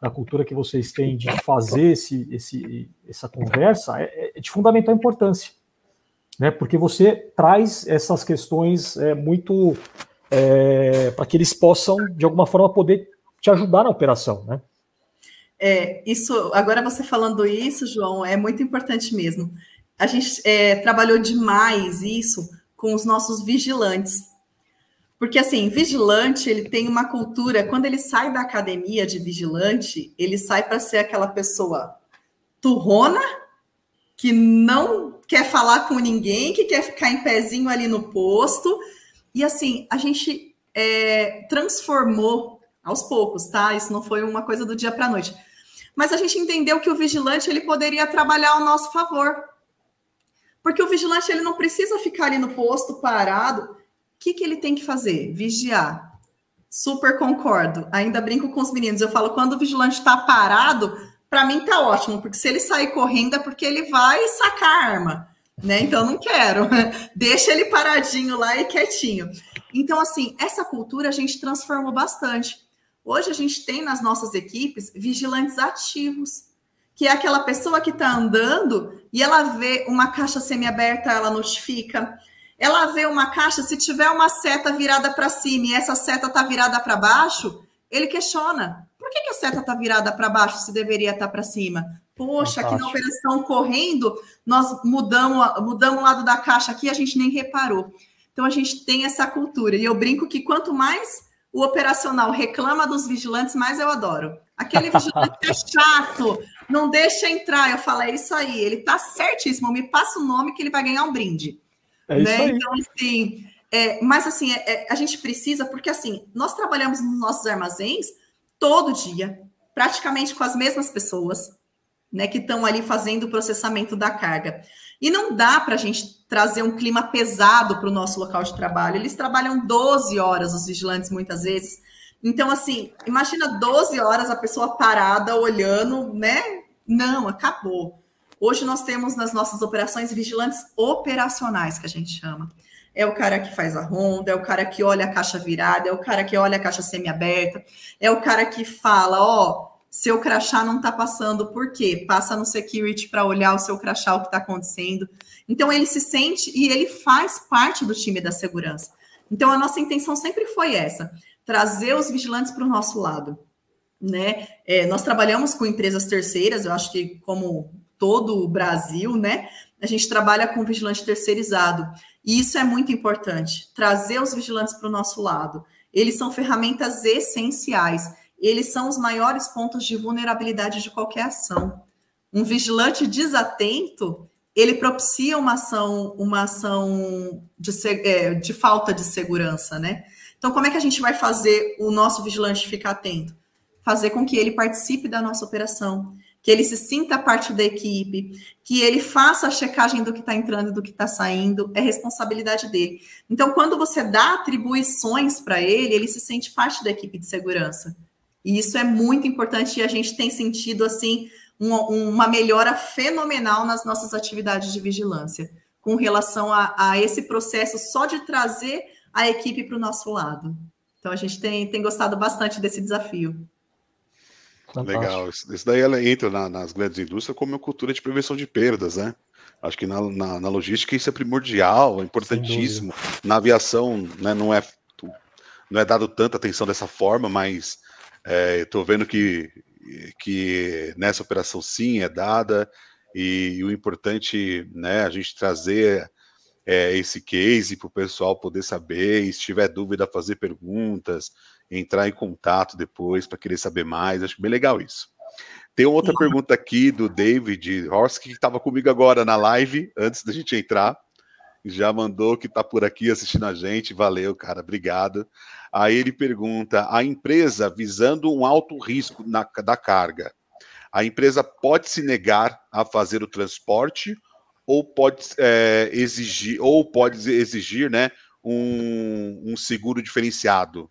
da cultura que vocês têm de fazer esse, esse, essa conversa é, é de fundamental importância, né? Porque você traz essas questões é, muito é, para que eles possam de alguma forma poder te ajudar na operação, né? É, isso. Agora você falando isso, João, é muito importante mesmo. A gente é, trabalhou demais isso com os nossos vigilantes. Porque, assim, vigilante, ele tem uma cultura, quando ele sai da academia de vigilante, ele sai para ser aquela pessoa turrona, que não quer falar com ninguém, que quer ficar em pezinho ali no posto. E, assim, a gente é, transformou aos poucos, tá? Isso não foi uma coisa do dia para a noite. Mas a gente entendeu que o vigilante ele poderia trabalhar ao nosso favor. Porque o vigilante ele não precisa ficar ali no posto parado que, que ele tem que fazer? Vigiar. Super concordo. Ainda brinco com os meninos. Eu falo, quando o vigilante está parado, para mim tá ótimo, porque se ele sair correndo é porque ele vai sacar a arma, né? Então não quero. Deixa ele paradinho lá e quietinho. Então, assim, essa cultura a gente transformou bastante. Hoje a gente tem nas nossas equipes vigilantes ativos, que é aquela pessoa que está andando e ela vê uma caixa semi-aberta, ela notifica ela vê uma caixa, se tiver uma seta virada para cima e essa seta está virada para baixo, ele questiona. Por que, que a seta está virada para baixo se deveria estar tá para cima? Poxa, Fantástico. aqui na operação correndo, nós mudamos, mudamos o lado da caixa aqui, a gente nem reparou. Então a gente tem essa cultura. E eu brinco que quanto mais o operacional reclama dos vigilantes, mais eu adoro. Aquele vigilante é chato, não deixa entrar. Eu falo, é isso aí, ele tá certíssimo. Me passa o nome que ele vai ganhar um brinde. É né? Então, assim, é, mas assim, é, é, a gente precisa, porque assim, nós trabalhamos nos nossos armazéns todo dia, praticamente com as mesmas pessoas, né, que estão ali fazendo o processamento da carga. E não dá para a gente trazer um clima pesado para o nosso local de trabalho. Eles trabalham 12 horas, os vigilantes, muitas vezes. Então, assim, imagina 12 horas a pessoa parada, olhando, né? Não, acabou. Hoje nós temos nas nossas operações vigilantes operacionais, que a gente chama. É o cara que faz a ronda, é o cara que olha a caixa virada, é o cara que olha a caixa semi-aberta, é o cara que fala, ó, seu crachá não está passando, por quê? Passa no security para olhar o seu crachá, o que está acontecendo. Então ele se sente e ele faz parte do time da segurança. Então a nossa intenção sempre foi essa: trazer os vigilantes para o nosso lado. Né? É, nós trabalhamos com empresas terceiras, eu acho que como todo o Brasil, né? A gente trabalha com vigilante terceirizado. E isso é muito importante, trazer os vigilantes para o nosso lado. Eles são ferramentas essenciais eles são os maiores pontos de vulnerabilidade de qualquer ação. Um vigilante desatento, ele propicia uma ação, uma ação de, é, de falta de segurança, né? Então, como é que a gente vai fazer o nosso vigilante ficar atento? Fazer com que ele participe da nossa operação, que ele se sinta parte da equipe, que ele faça a checagem do que está entrando e do que está saindo, é responsabilidade dele. Então, quando você dá atribuições para ele, ele se sente parte da equipe de segurança. E isso é muito importante e a gente tem sentido assim uma, uma melhora fenomenal nas nossas atividades de vigilância com relação a, a esse processo só de trazer a equipe para o nosso lado. Então a gente tem, tem gostado bastante desse desafio. Fantástico. Legal. Isso daí ela entra na, nas grandes indústrias como uma cultura de prevenção de perdas, né? Acho que na, na, na logística isso é primordial, é importantíssimo. Na aviação né, não, é, não é dado tanta atenção dessa forma, mas é, Estou vendo que, que nessa operação sim é dada, e, e o importante né, a gente trazer é, esse case para o pessoal poder saber, e se tiver dúvida, fazer perguntas, entrar em contato depois para querer saber mais. Acho bem legal isso. Tem outra pergunta aqui do David Horst, que estava comigo agora na live, antes da gente entrar. Já mandou que está por aqui assistindo a gente. Valeu, cara. Obrigado. Aí ele pergunta: a empresa visando um alto risco na, da carga, a empresa pode se negar a fazer o transporte ou pode é, exigir ou pode exigir, né, um, um, seguro diferenciado?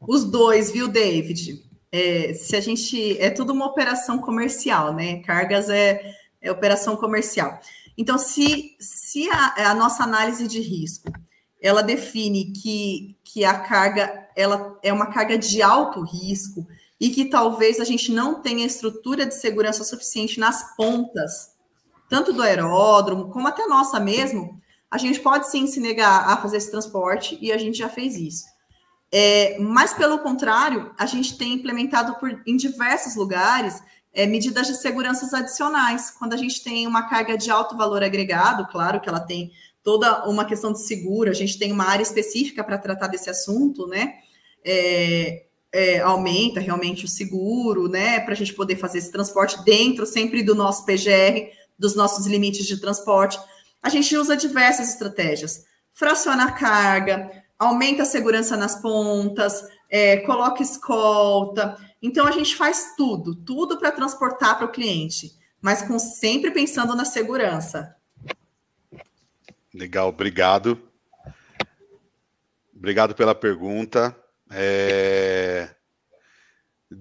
Os dois, viu, David? É, se a gente é tudo uma operação comercial, né? Cargas é, é operação comercial. Então, se, se a, a nossa análise de risco ela define que, que a carga ela é uma carga de alto risco e que talvez a gente não tenha estrutura de segurança suficiente nas pontas, tanto do aeródromo como até nossa mesmo, a gente pode sim se negar a fazer esse transporte e a gente já fez isso. É, mas, pelo contrário, a gente tem implementado por, em diversos lugares é, medidas de segurança adicionais. Quando a gente tem uma carga de alto valor agregado, claro que ela tem toda uma questão de seguro, a gente tem uma área específica para tratar desse assunto, né? É, é, aumenta realmente o seguro, né? Para a gente poder fazer esse transporte dentro sempre do nosso PGR, dos nossos limites de transporte. A gente usa diversas estratégias. Fraciona a carga, aumenta a segurança nas pontas, é, coloca escolta. Então a gente faz tudo, tudo para transportar para o cliente, mas com sempre pensando na segurança. Legal, obrigado. Obrigado pela pergunta. É...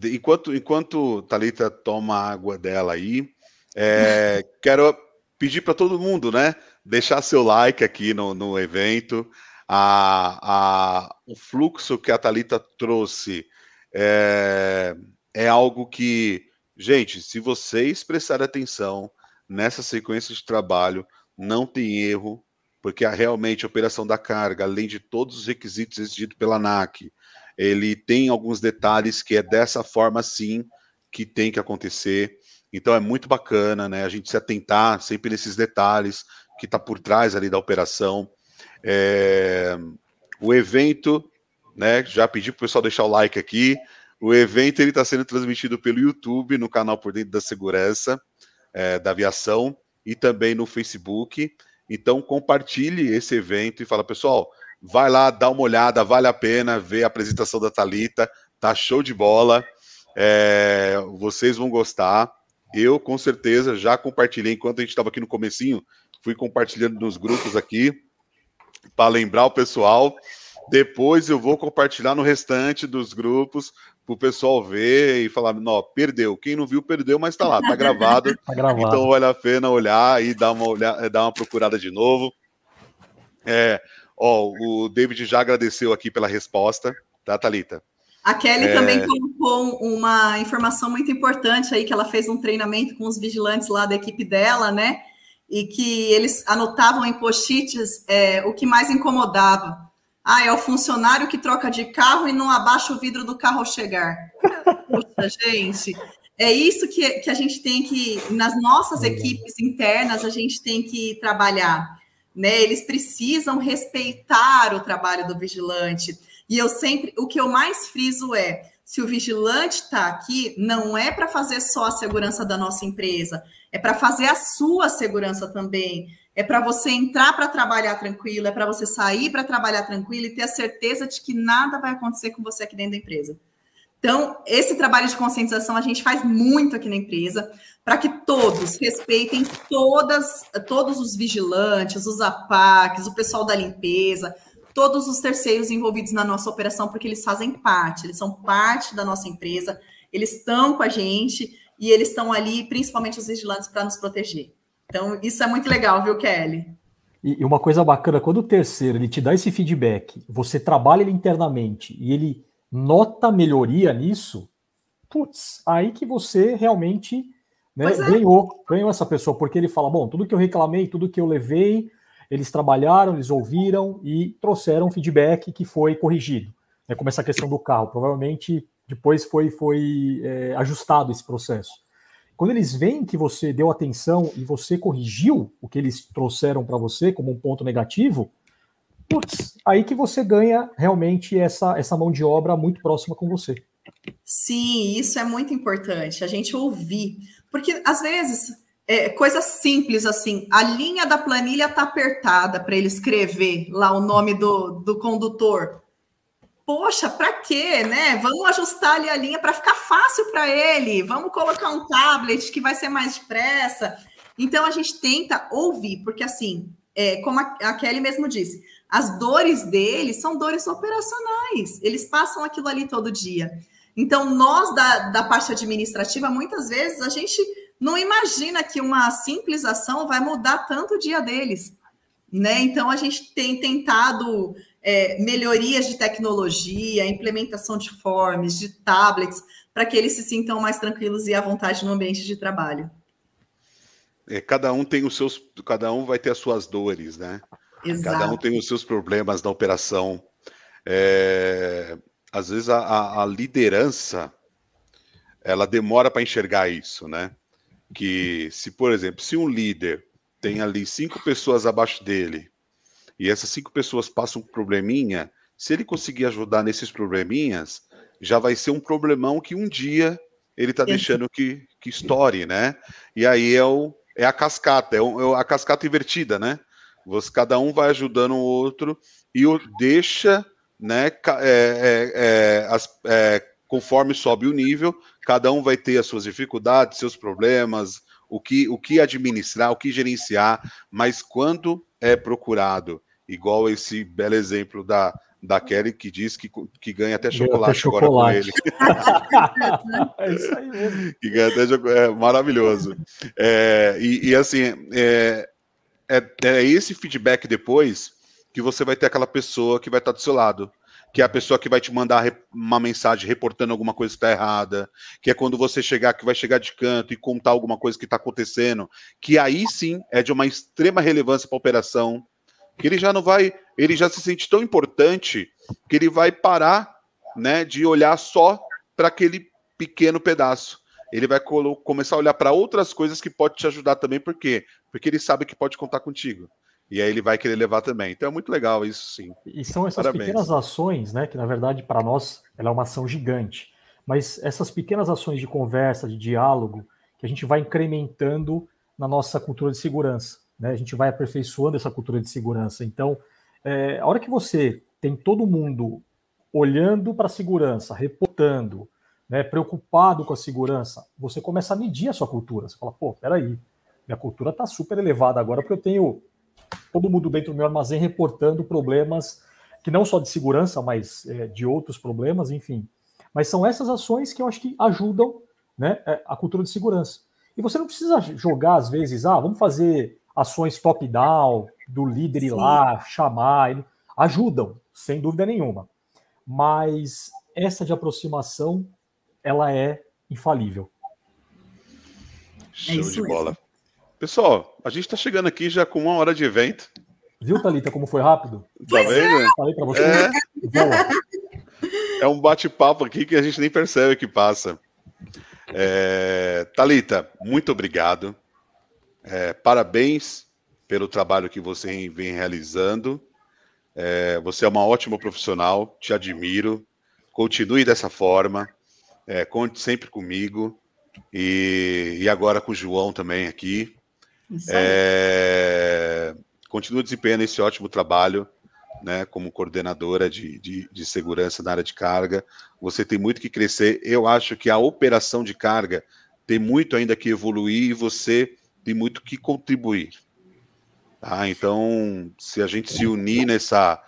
Enquanto, enquanto Talita toma a água dela aí, é... quero pedir para todo mundo, né, deixar seu like aqui no, no evento. A, a, o fluxo que a Talita trouxe é, é algo que, gente, se vocês prestarem atenção nessa sequência de trabalho, não tem erro, porque a, realmente a operação da carga, além de todos os requisitos exigidos pela ANAC, ele tem alguns detalhes que é dessa forma sim que tem que acontecer. Então é muito bacana, né? A gente se atentar sempre nesses detalhes que está por trás ali da operação. É... O evento, né? Já pedi para o pessoal deixar o like aqui. O evento ele está sendo transmitido pelo YouTube no canal Por Dentro da Segurança é, da Aviação e também no Facebook. Então compartilhe esse evento e fala, pessoal, vai lá, dá uma olhada, vale a pena ver a apresentação da Talita, tá show de bola. É, vocês vão gostar. Eu com certeza já compartilhei enquanto a gente estava aqui no comecinho, fui compartilhando nos grupos aqui para lembrar o pessoal. Depois eu vou compartilhar no restante dos grupos para o pessoal ver e falar, não, perdeu. Quem não viu, perdeu, mas está lá, está gravado. tá gravado. Então vale a pena olhar e dar uma, olhar, dar uma procurada de novo. É, ó, o David já agradeceu aqui pela resposta, tá, Thalita? A Kelly é... também colocou uma informação muito importante aí, que ela fez um treinamento com os vigilantes lá da equipe dela, né? E que eles anotavam em post-its é, o que mais incomodava. Ah, é o funcionário que troca de carro e não abaixa o vidro do carro ao chegar. Poxa, gente, é isso que, que a gente tem que, nas nossas equipes internas, a gente tem que trabalhar. Né? Eles precisam respeitar o trabalho do vigilante. E eu sempre, o que eu mais friso é, se o vigilante está aqui, não é para fazer só a segurança da nossa empresa, é para fazer a sua segurança também. É para você entrar para trabalhar tranquilo, é para você sair para trabalhar tranquilo e ter a certeza de que nada vai acontecer com você aqui dentro da empresa. Então, esse trabalho de conscientização a gente faz muito aqui na empresa para que todos respeitem todas, todos os vigilantes, os APACs, o pessoal da limpeza, todos os terceiros envolvidos na nossa operação, porque eles fazem parte, eles são parte da nossa empresa, eles estão com a gente e eles estão ali, principalmente os vigilantes, para nos proteger. Então, isso é muito legal, viu, Kelly? E uma coisa bacana, quando o terceiro ele te dá esse feedback, você trabalha ele internamente e ele nota melhoria nisso, putz, aí que você realmente né, é. ganhou, ganhou essa pessoa, porque ele fala, bom, tudo que eu reclamei, tudo que eu levei, eles trabalharam, eles ouviram e trouxeram feedback que foi corrigido. É como essa questão do carro, provavelmente depois foi, foi é, ajustado esse processo. Quando eles veem que você deu atenção e você corrigiu o que eles trouxeram para você como um ponto negativo, putz, aí que você ganha realmente essa, essa mão de obra muito próxima com você. Sim, isso é muito importante, a gente ouvir. Porque às vezes é, coisas simples assim, a linha da planilha está apertada para ele escrever lá o nome do, do condutor. Poxa, para quê, né? Vamos ajustar ali a linha para ficar fácil para ele. Vamos colocar um tablet que vai ser mais depressa. Então a gente tenta ouvir, porque assim, é, como a, a Kelly mesmo disse, as dores dele são dores operacionais. Eles passam aquilo ali todo dia. Então, nós da, da parte administrativa, muitas vezes, a gente não imagina que uma simples ação vai mudar tanto o dia deles. Né? Então, a gente tem tentado é, melhorias de tecnologia, implementação de forms, de tablets, para que eles se sintam mais tranquilos e à vontade no ambiente de trabalho. É, cada um tem os seus, cada um vai ter as suas dores, né? Exato. Cada um tem os seus problemas na operação. É, às vezes a, a liderança ela demora para enxergar isso, né? Que se, por exemplo, se um líder tem ali cinco pessoas abaixo dele e essas cinco pessoas passam um probleminha, se ele conseguir ajudar nesses probleminhas, já vai ser um problemão que um dia ele está deixando que, que estoure, né? E aí é, o, é a cascata, é, o, é a cascata invertida, né? Você, cada um vai ajudando o outro e o deixa, né? É, é, é, as, é, conforme sobe o nível, cada um vai ter as suas dificuldades, seus problemas, o que, o que administrar, o que gerenciar, mas quando é procurado, igual esse belo exemplo da, da Kelly, que diz que, que ganha até chocolate, até chocolate. agora com ele. é isso aí mesmo. Que ganha até chocolate. É maravilhoso. É, e, e, assim, é, é, é esse feedback depois que você vai ter aquela pessoa que vai estar do seu lado que é a pessoa que vai te mandar uma mensagem reportando alguma coisa que está errada, que é quando você chegar, que vai chegar de canto e contar alguma coisa que está acontecendo, que aí sim é de uma extrema relevância para a operação, que ele já não vai, ele já se sente tão importante que ele vai parar, né, de olhar só para aquele pequeno pedaço. Ele vai começar a olhar para outras coisas que pode te ajudar também, por quê? Porque ele sabe que pode contar contigo. E aí ele vai querer levar também. Então é muito legal isso, sim. E são essas Parabéns. pequenas ações, né? Que na verdade para nós ela é uma ação gigante. Mas essas pequenas ações de conversa, de diálogo, que a gente vai incrementando na nossa cultura de segurança. Né? A gente vai aperfeiçoando essa cultura de segurança. Então, é, a hora que você tem todo mundo olhando para a segurança, reportando, né, preocupado com a segurança, você começa a medir a sua cultura. Você fala, pô, peraí, minha cultura está super elevada agora porque eu tenho todo mundo dentro do meu armazém reportando problemas que não só de segurança, mas é, de outros problemas, enfim. Mas são essas ações que eu acho que ajudam né, é, a cultura de segurança. E você não precisa jogar, às vezes, ah, vamos fazer ações top-down, do líder ir lá, chamar. Ajudam, sem dúvida nenhuma. Mas essa de aproximação, ela é infalível. É Show é de bola. Pessoal, a gente está chegando aqui já com uma hora de evento. Viu, Thalita, como foi rápido? Tá vendo? É. Falei para você. É, é um bate-papo aqui que a gente nem percebe que passa. É, Talita, muito obrigado. É, parabéns pelo trabalho que você vem realizando. É, você é uma ótima profissional, te admiro. Continue dessa forma. É, conte sempre comigo. E, e, agora com o João também aqui. É, continua desempenhando esse ótimo trabalho né, como coordenadora de, de, de, segurança na área de carga. Você tem muito que crescer. Eu acho que a operação de carga tem muito ainda que evoluir e você tem muito que contribuir. Tá? Então, se a gente se unir nessa,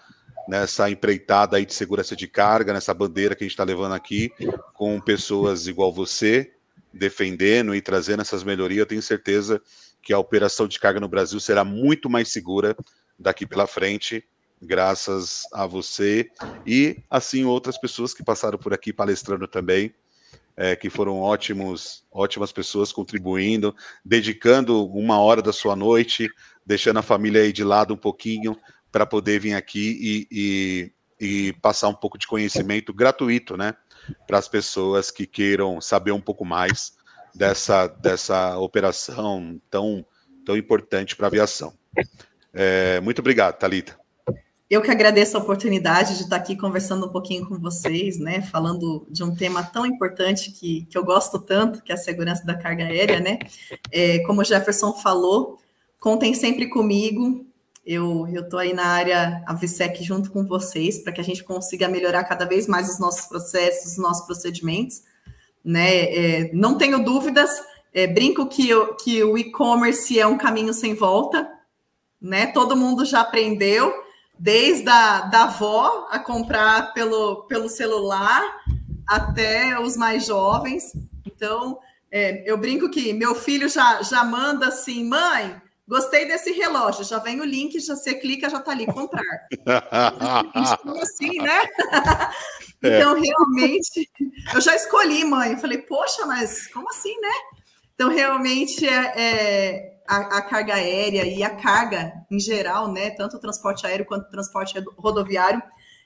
nessa empreitada aí de segurança de carga, nessa bandeira que a gente está levando aqui, com pessoas igual você, defendendo e trazendo essas melhorias, eu tenho certeza que a operação de carga no Brasil será muito mais segura daqui pela frente graças a você e assim outras pessoas que passaram por aqui palestrando também, é, que foram ótimos, ótimas pessoas contribuindo, dedicando uma hora da sua noite, deixando a família aí de lado um pouquinho para poder vir aqui e, e, e, passar um pouco de conhecimento gratuito, né, para as pessoas que queiram saber um pouco mais dessa, dessa operação tão, tão importante para a aviação. É, muito obrigado, Talita. Eu que agradeço a oportunidade de estar aqui conversando um pouquinho com vocês, né? Falando de um tema tão importante que, que eu gosto tanto, que é a segurança da carga aérea, né? É, como o Jefferson falou, contem sempre comigo. Eu estou aí na área AVSEC junto com vocês para que a gente consiga melhorar cada vez mais os nossos processos, os nossos procedimentos. Né? É, não tenho dúvidas, é, brinco que, eu, que o e-commerce é um caminho sem volta, né? Todo mundo já aprendeu desde a da avó a comprar pelo, pelo celular até os mais jovens. Então, é, eu brinco que meu filho já, já manda assim, mãe, gostei desse relógio, já vem o link, já você clica, já está ali, comprar. assim, né? então, realmente, eu já escolhi, mãe. Eu falei, poxa, mas como assim, né? Então, realmente, é, é a, a, carga aérea e a carga em geral, né, tanto o transporte aéreo quanto o transporte rodoviário,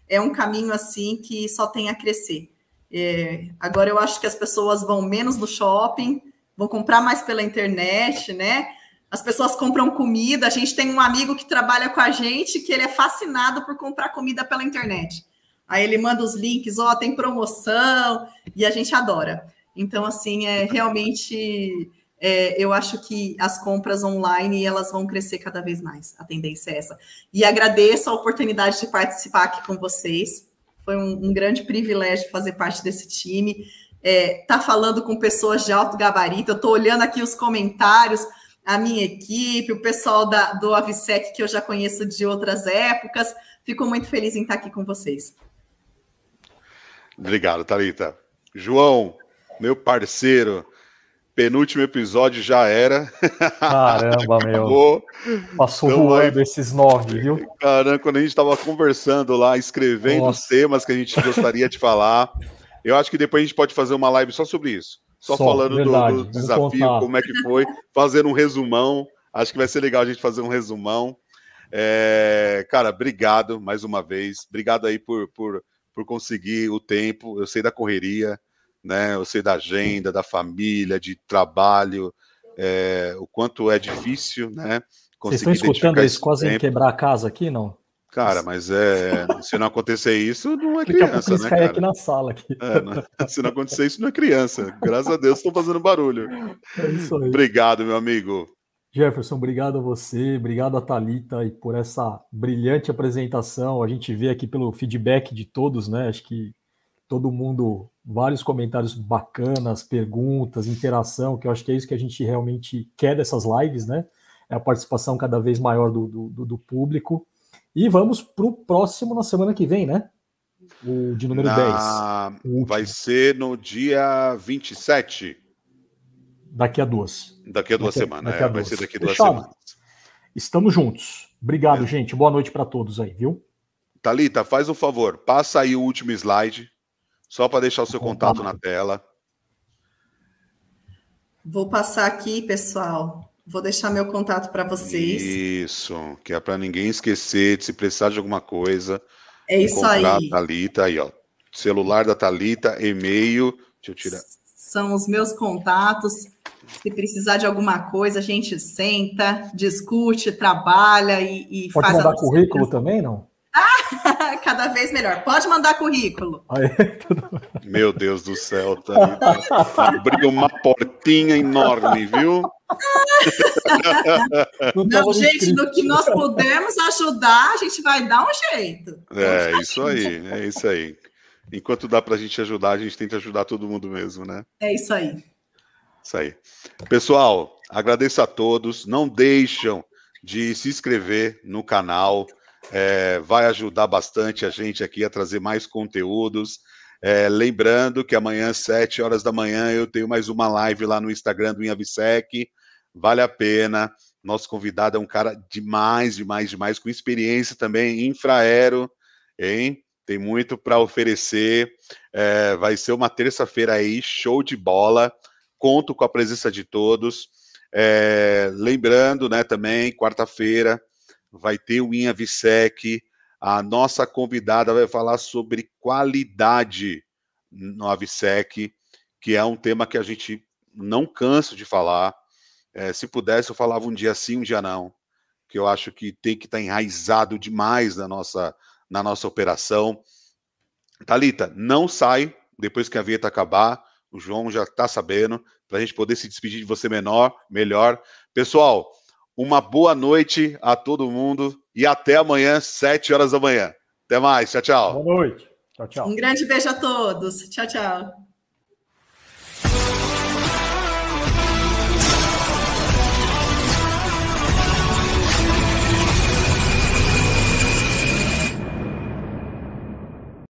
é um caminho assim que só tem a crescer. É, agora eu acho que as pessoas vão menos no shopping, vão comprar mais pela internet, né? As pessoas compram comida. A gente tem um amigo que trabalha com a gente que ele é fascinado por comprar comida pela internet. Aí ele manda os links, ó, oh, tem promoção, e a gente adora. Então, assim, é realmente é, eu acho que as compras online elas vão crescer cada vez mais. A tendência é essa. E agradeço a oportunidade de participar aqui com vocês. Foi um, um grande privilégio fazer parte desse time. É, tá falando com pessoas de alto gabarito. Eu estou olhando aqui os comentários, a minha equipe, o pessoal da, do Avisec que eu já conheço de outras épocas. Fico muito feliz em estar aqui com vocês. Obrigado, Thalita. João, meu parceiro, penúltimo episódio já era. Caramba, meu. Passou então, voando aí, esses nove, viu? Caramba, quando a gente estava conversando lá, escrevendo Nossa. os temas que a gente gostaria de falar, eu acho que depois a gente pode fazer uma live só sobre isso. Só, só falando do, do desafio, como é que foi, fazendo um resumão. Acho que vai ser legal a gente fazer um resumão. É, cara, obrigado mais uma vez. Obrigado aí por, por, por conseguir o tempo. Eu sei da correria né? Eu sei da agenda, da família, de trabalho, é, o quanto é difícil, né? Vocês estão escutando isso quase em quebrar a casa aqui, não? Cara, mas é, se não acontecer isso, não é criança, né, cara? aqui na sala aqui. É, não, se não acontecer isso, não é criança. Graças a Deus, estão fazendo barulho. É isso aí. Obrigado, meu amigo. Jefferson, obrigado a você, obrigado a Talita e por essa brilhante apresentação. A gente vê aqui pelo feedback de todos, né? Acho que todo mundo, vários comentários bacanas, perguntas, interação, que eu acho que é isso que a gente realmente quer dessas lives, né? É a participação cada vez maior do, do, do público. E vamos para o próximo na semana que vem, né? O de número na... 10. Vai ser no dia 27. Daqui a duas. Daqui a duas daqui, semanas. Daqui a é, duas. Vai ser daqui a duas Fechado. semanas. Estamos juntos. Obrigado, é. gente. Boa noite para todos aí, viu? Talita, faz um favor. Passa aí o último slide, só para deixar o seu contato na tela. Vou passar aqui, pessoal. Vou deixar meu contato para vocês. Isso, que é para ninguém esquecer de se precisar de alguma coisa. É isso aí. Talita aí, ó. Celular da Talita, e-mail. Deixa eu tirar. São os meus contatos. Se precisar de alguma coisa, a gente senta, discute, trabalha e, e Pode faz. Pode mandar currículo também, não? Cada vez melhor. Pode mandar currículo. Meu Deus do céu, tá abriu uma portinha enorme, viu? Não, gente, no que nós pudermos ajudar, a gente vai dar um jeito. É, isso aí, é isso aí. Enquanto dá para a gente ajudar, a gente tenta ajudar todo mundo mesmo, né? É isso aí. Isso aí. Pessoal, agradeço a todos. Não deixam de se inscrever no canal é, vai ajudar bastante a gente aqui a trazer mais conteúdos. É, lembrando que amanhã, às 7 horas da manhã, eu tenho mais uma live lá no Instagram do Inhavisec. Vale a pena. Nosso convidado é um cara demais, demais, demais, com experiência também infraero, hein? Tem muito para oferecer. É, vai ser uma terça-feira aí, show de bola. Conto com a presença de todos. É, lembrando, né, também, quarta-feira, vai ter o Inha Visec. A nossa convidada vai falar sobre qualidade no Avisec, que é um tema que a gente não cansa de falar. É, se pudesse, eu falava um dia sim, um dia não, que eu acho que tem que estar tá enraizado demais na nossa, na nossa operação. Talita, não sai depois que a vinheta acabar. O João já está sabendo, para a gente poder se despedir de você menor, melhor. Pessoal, uma boa noite a todo mundo e até amanhã, 7 horas da manhã. Até mais. Tchau, tchau. Boa noite. Tchau, tchau. Um grande beijo a todos. Tchau, tchau.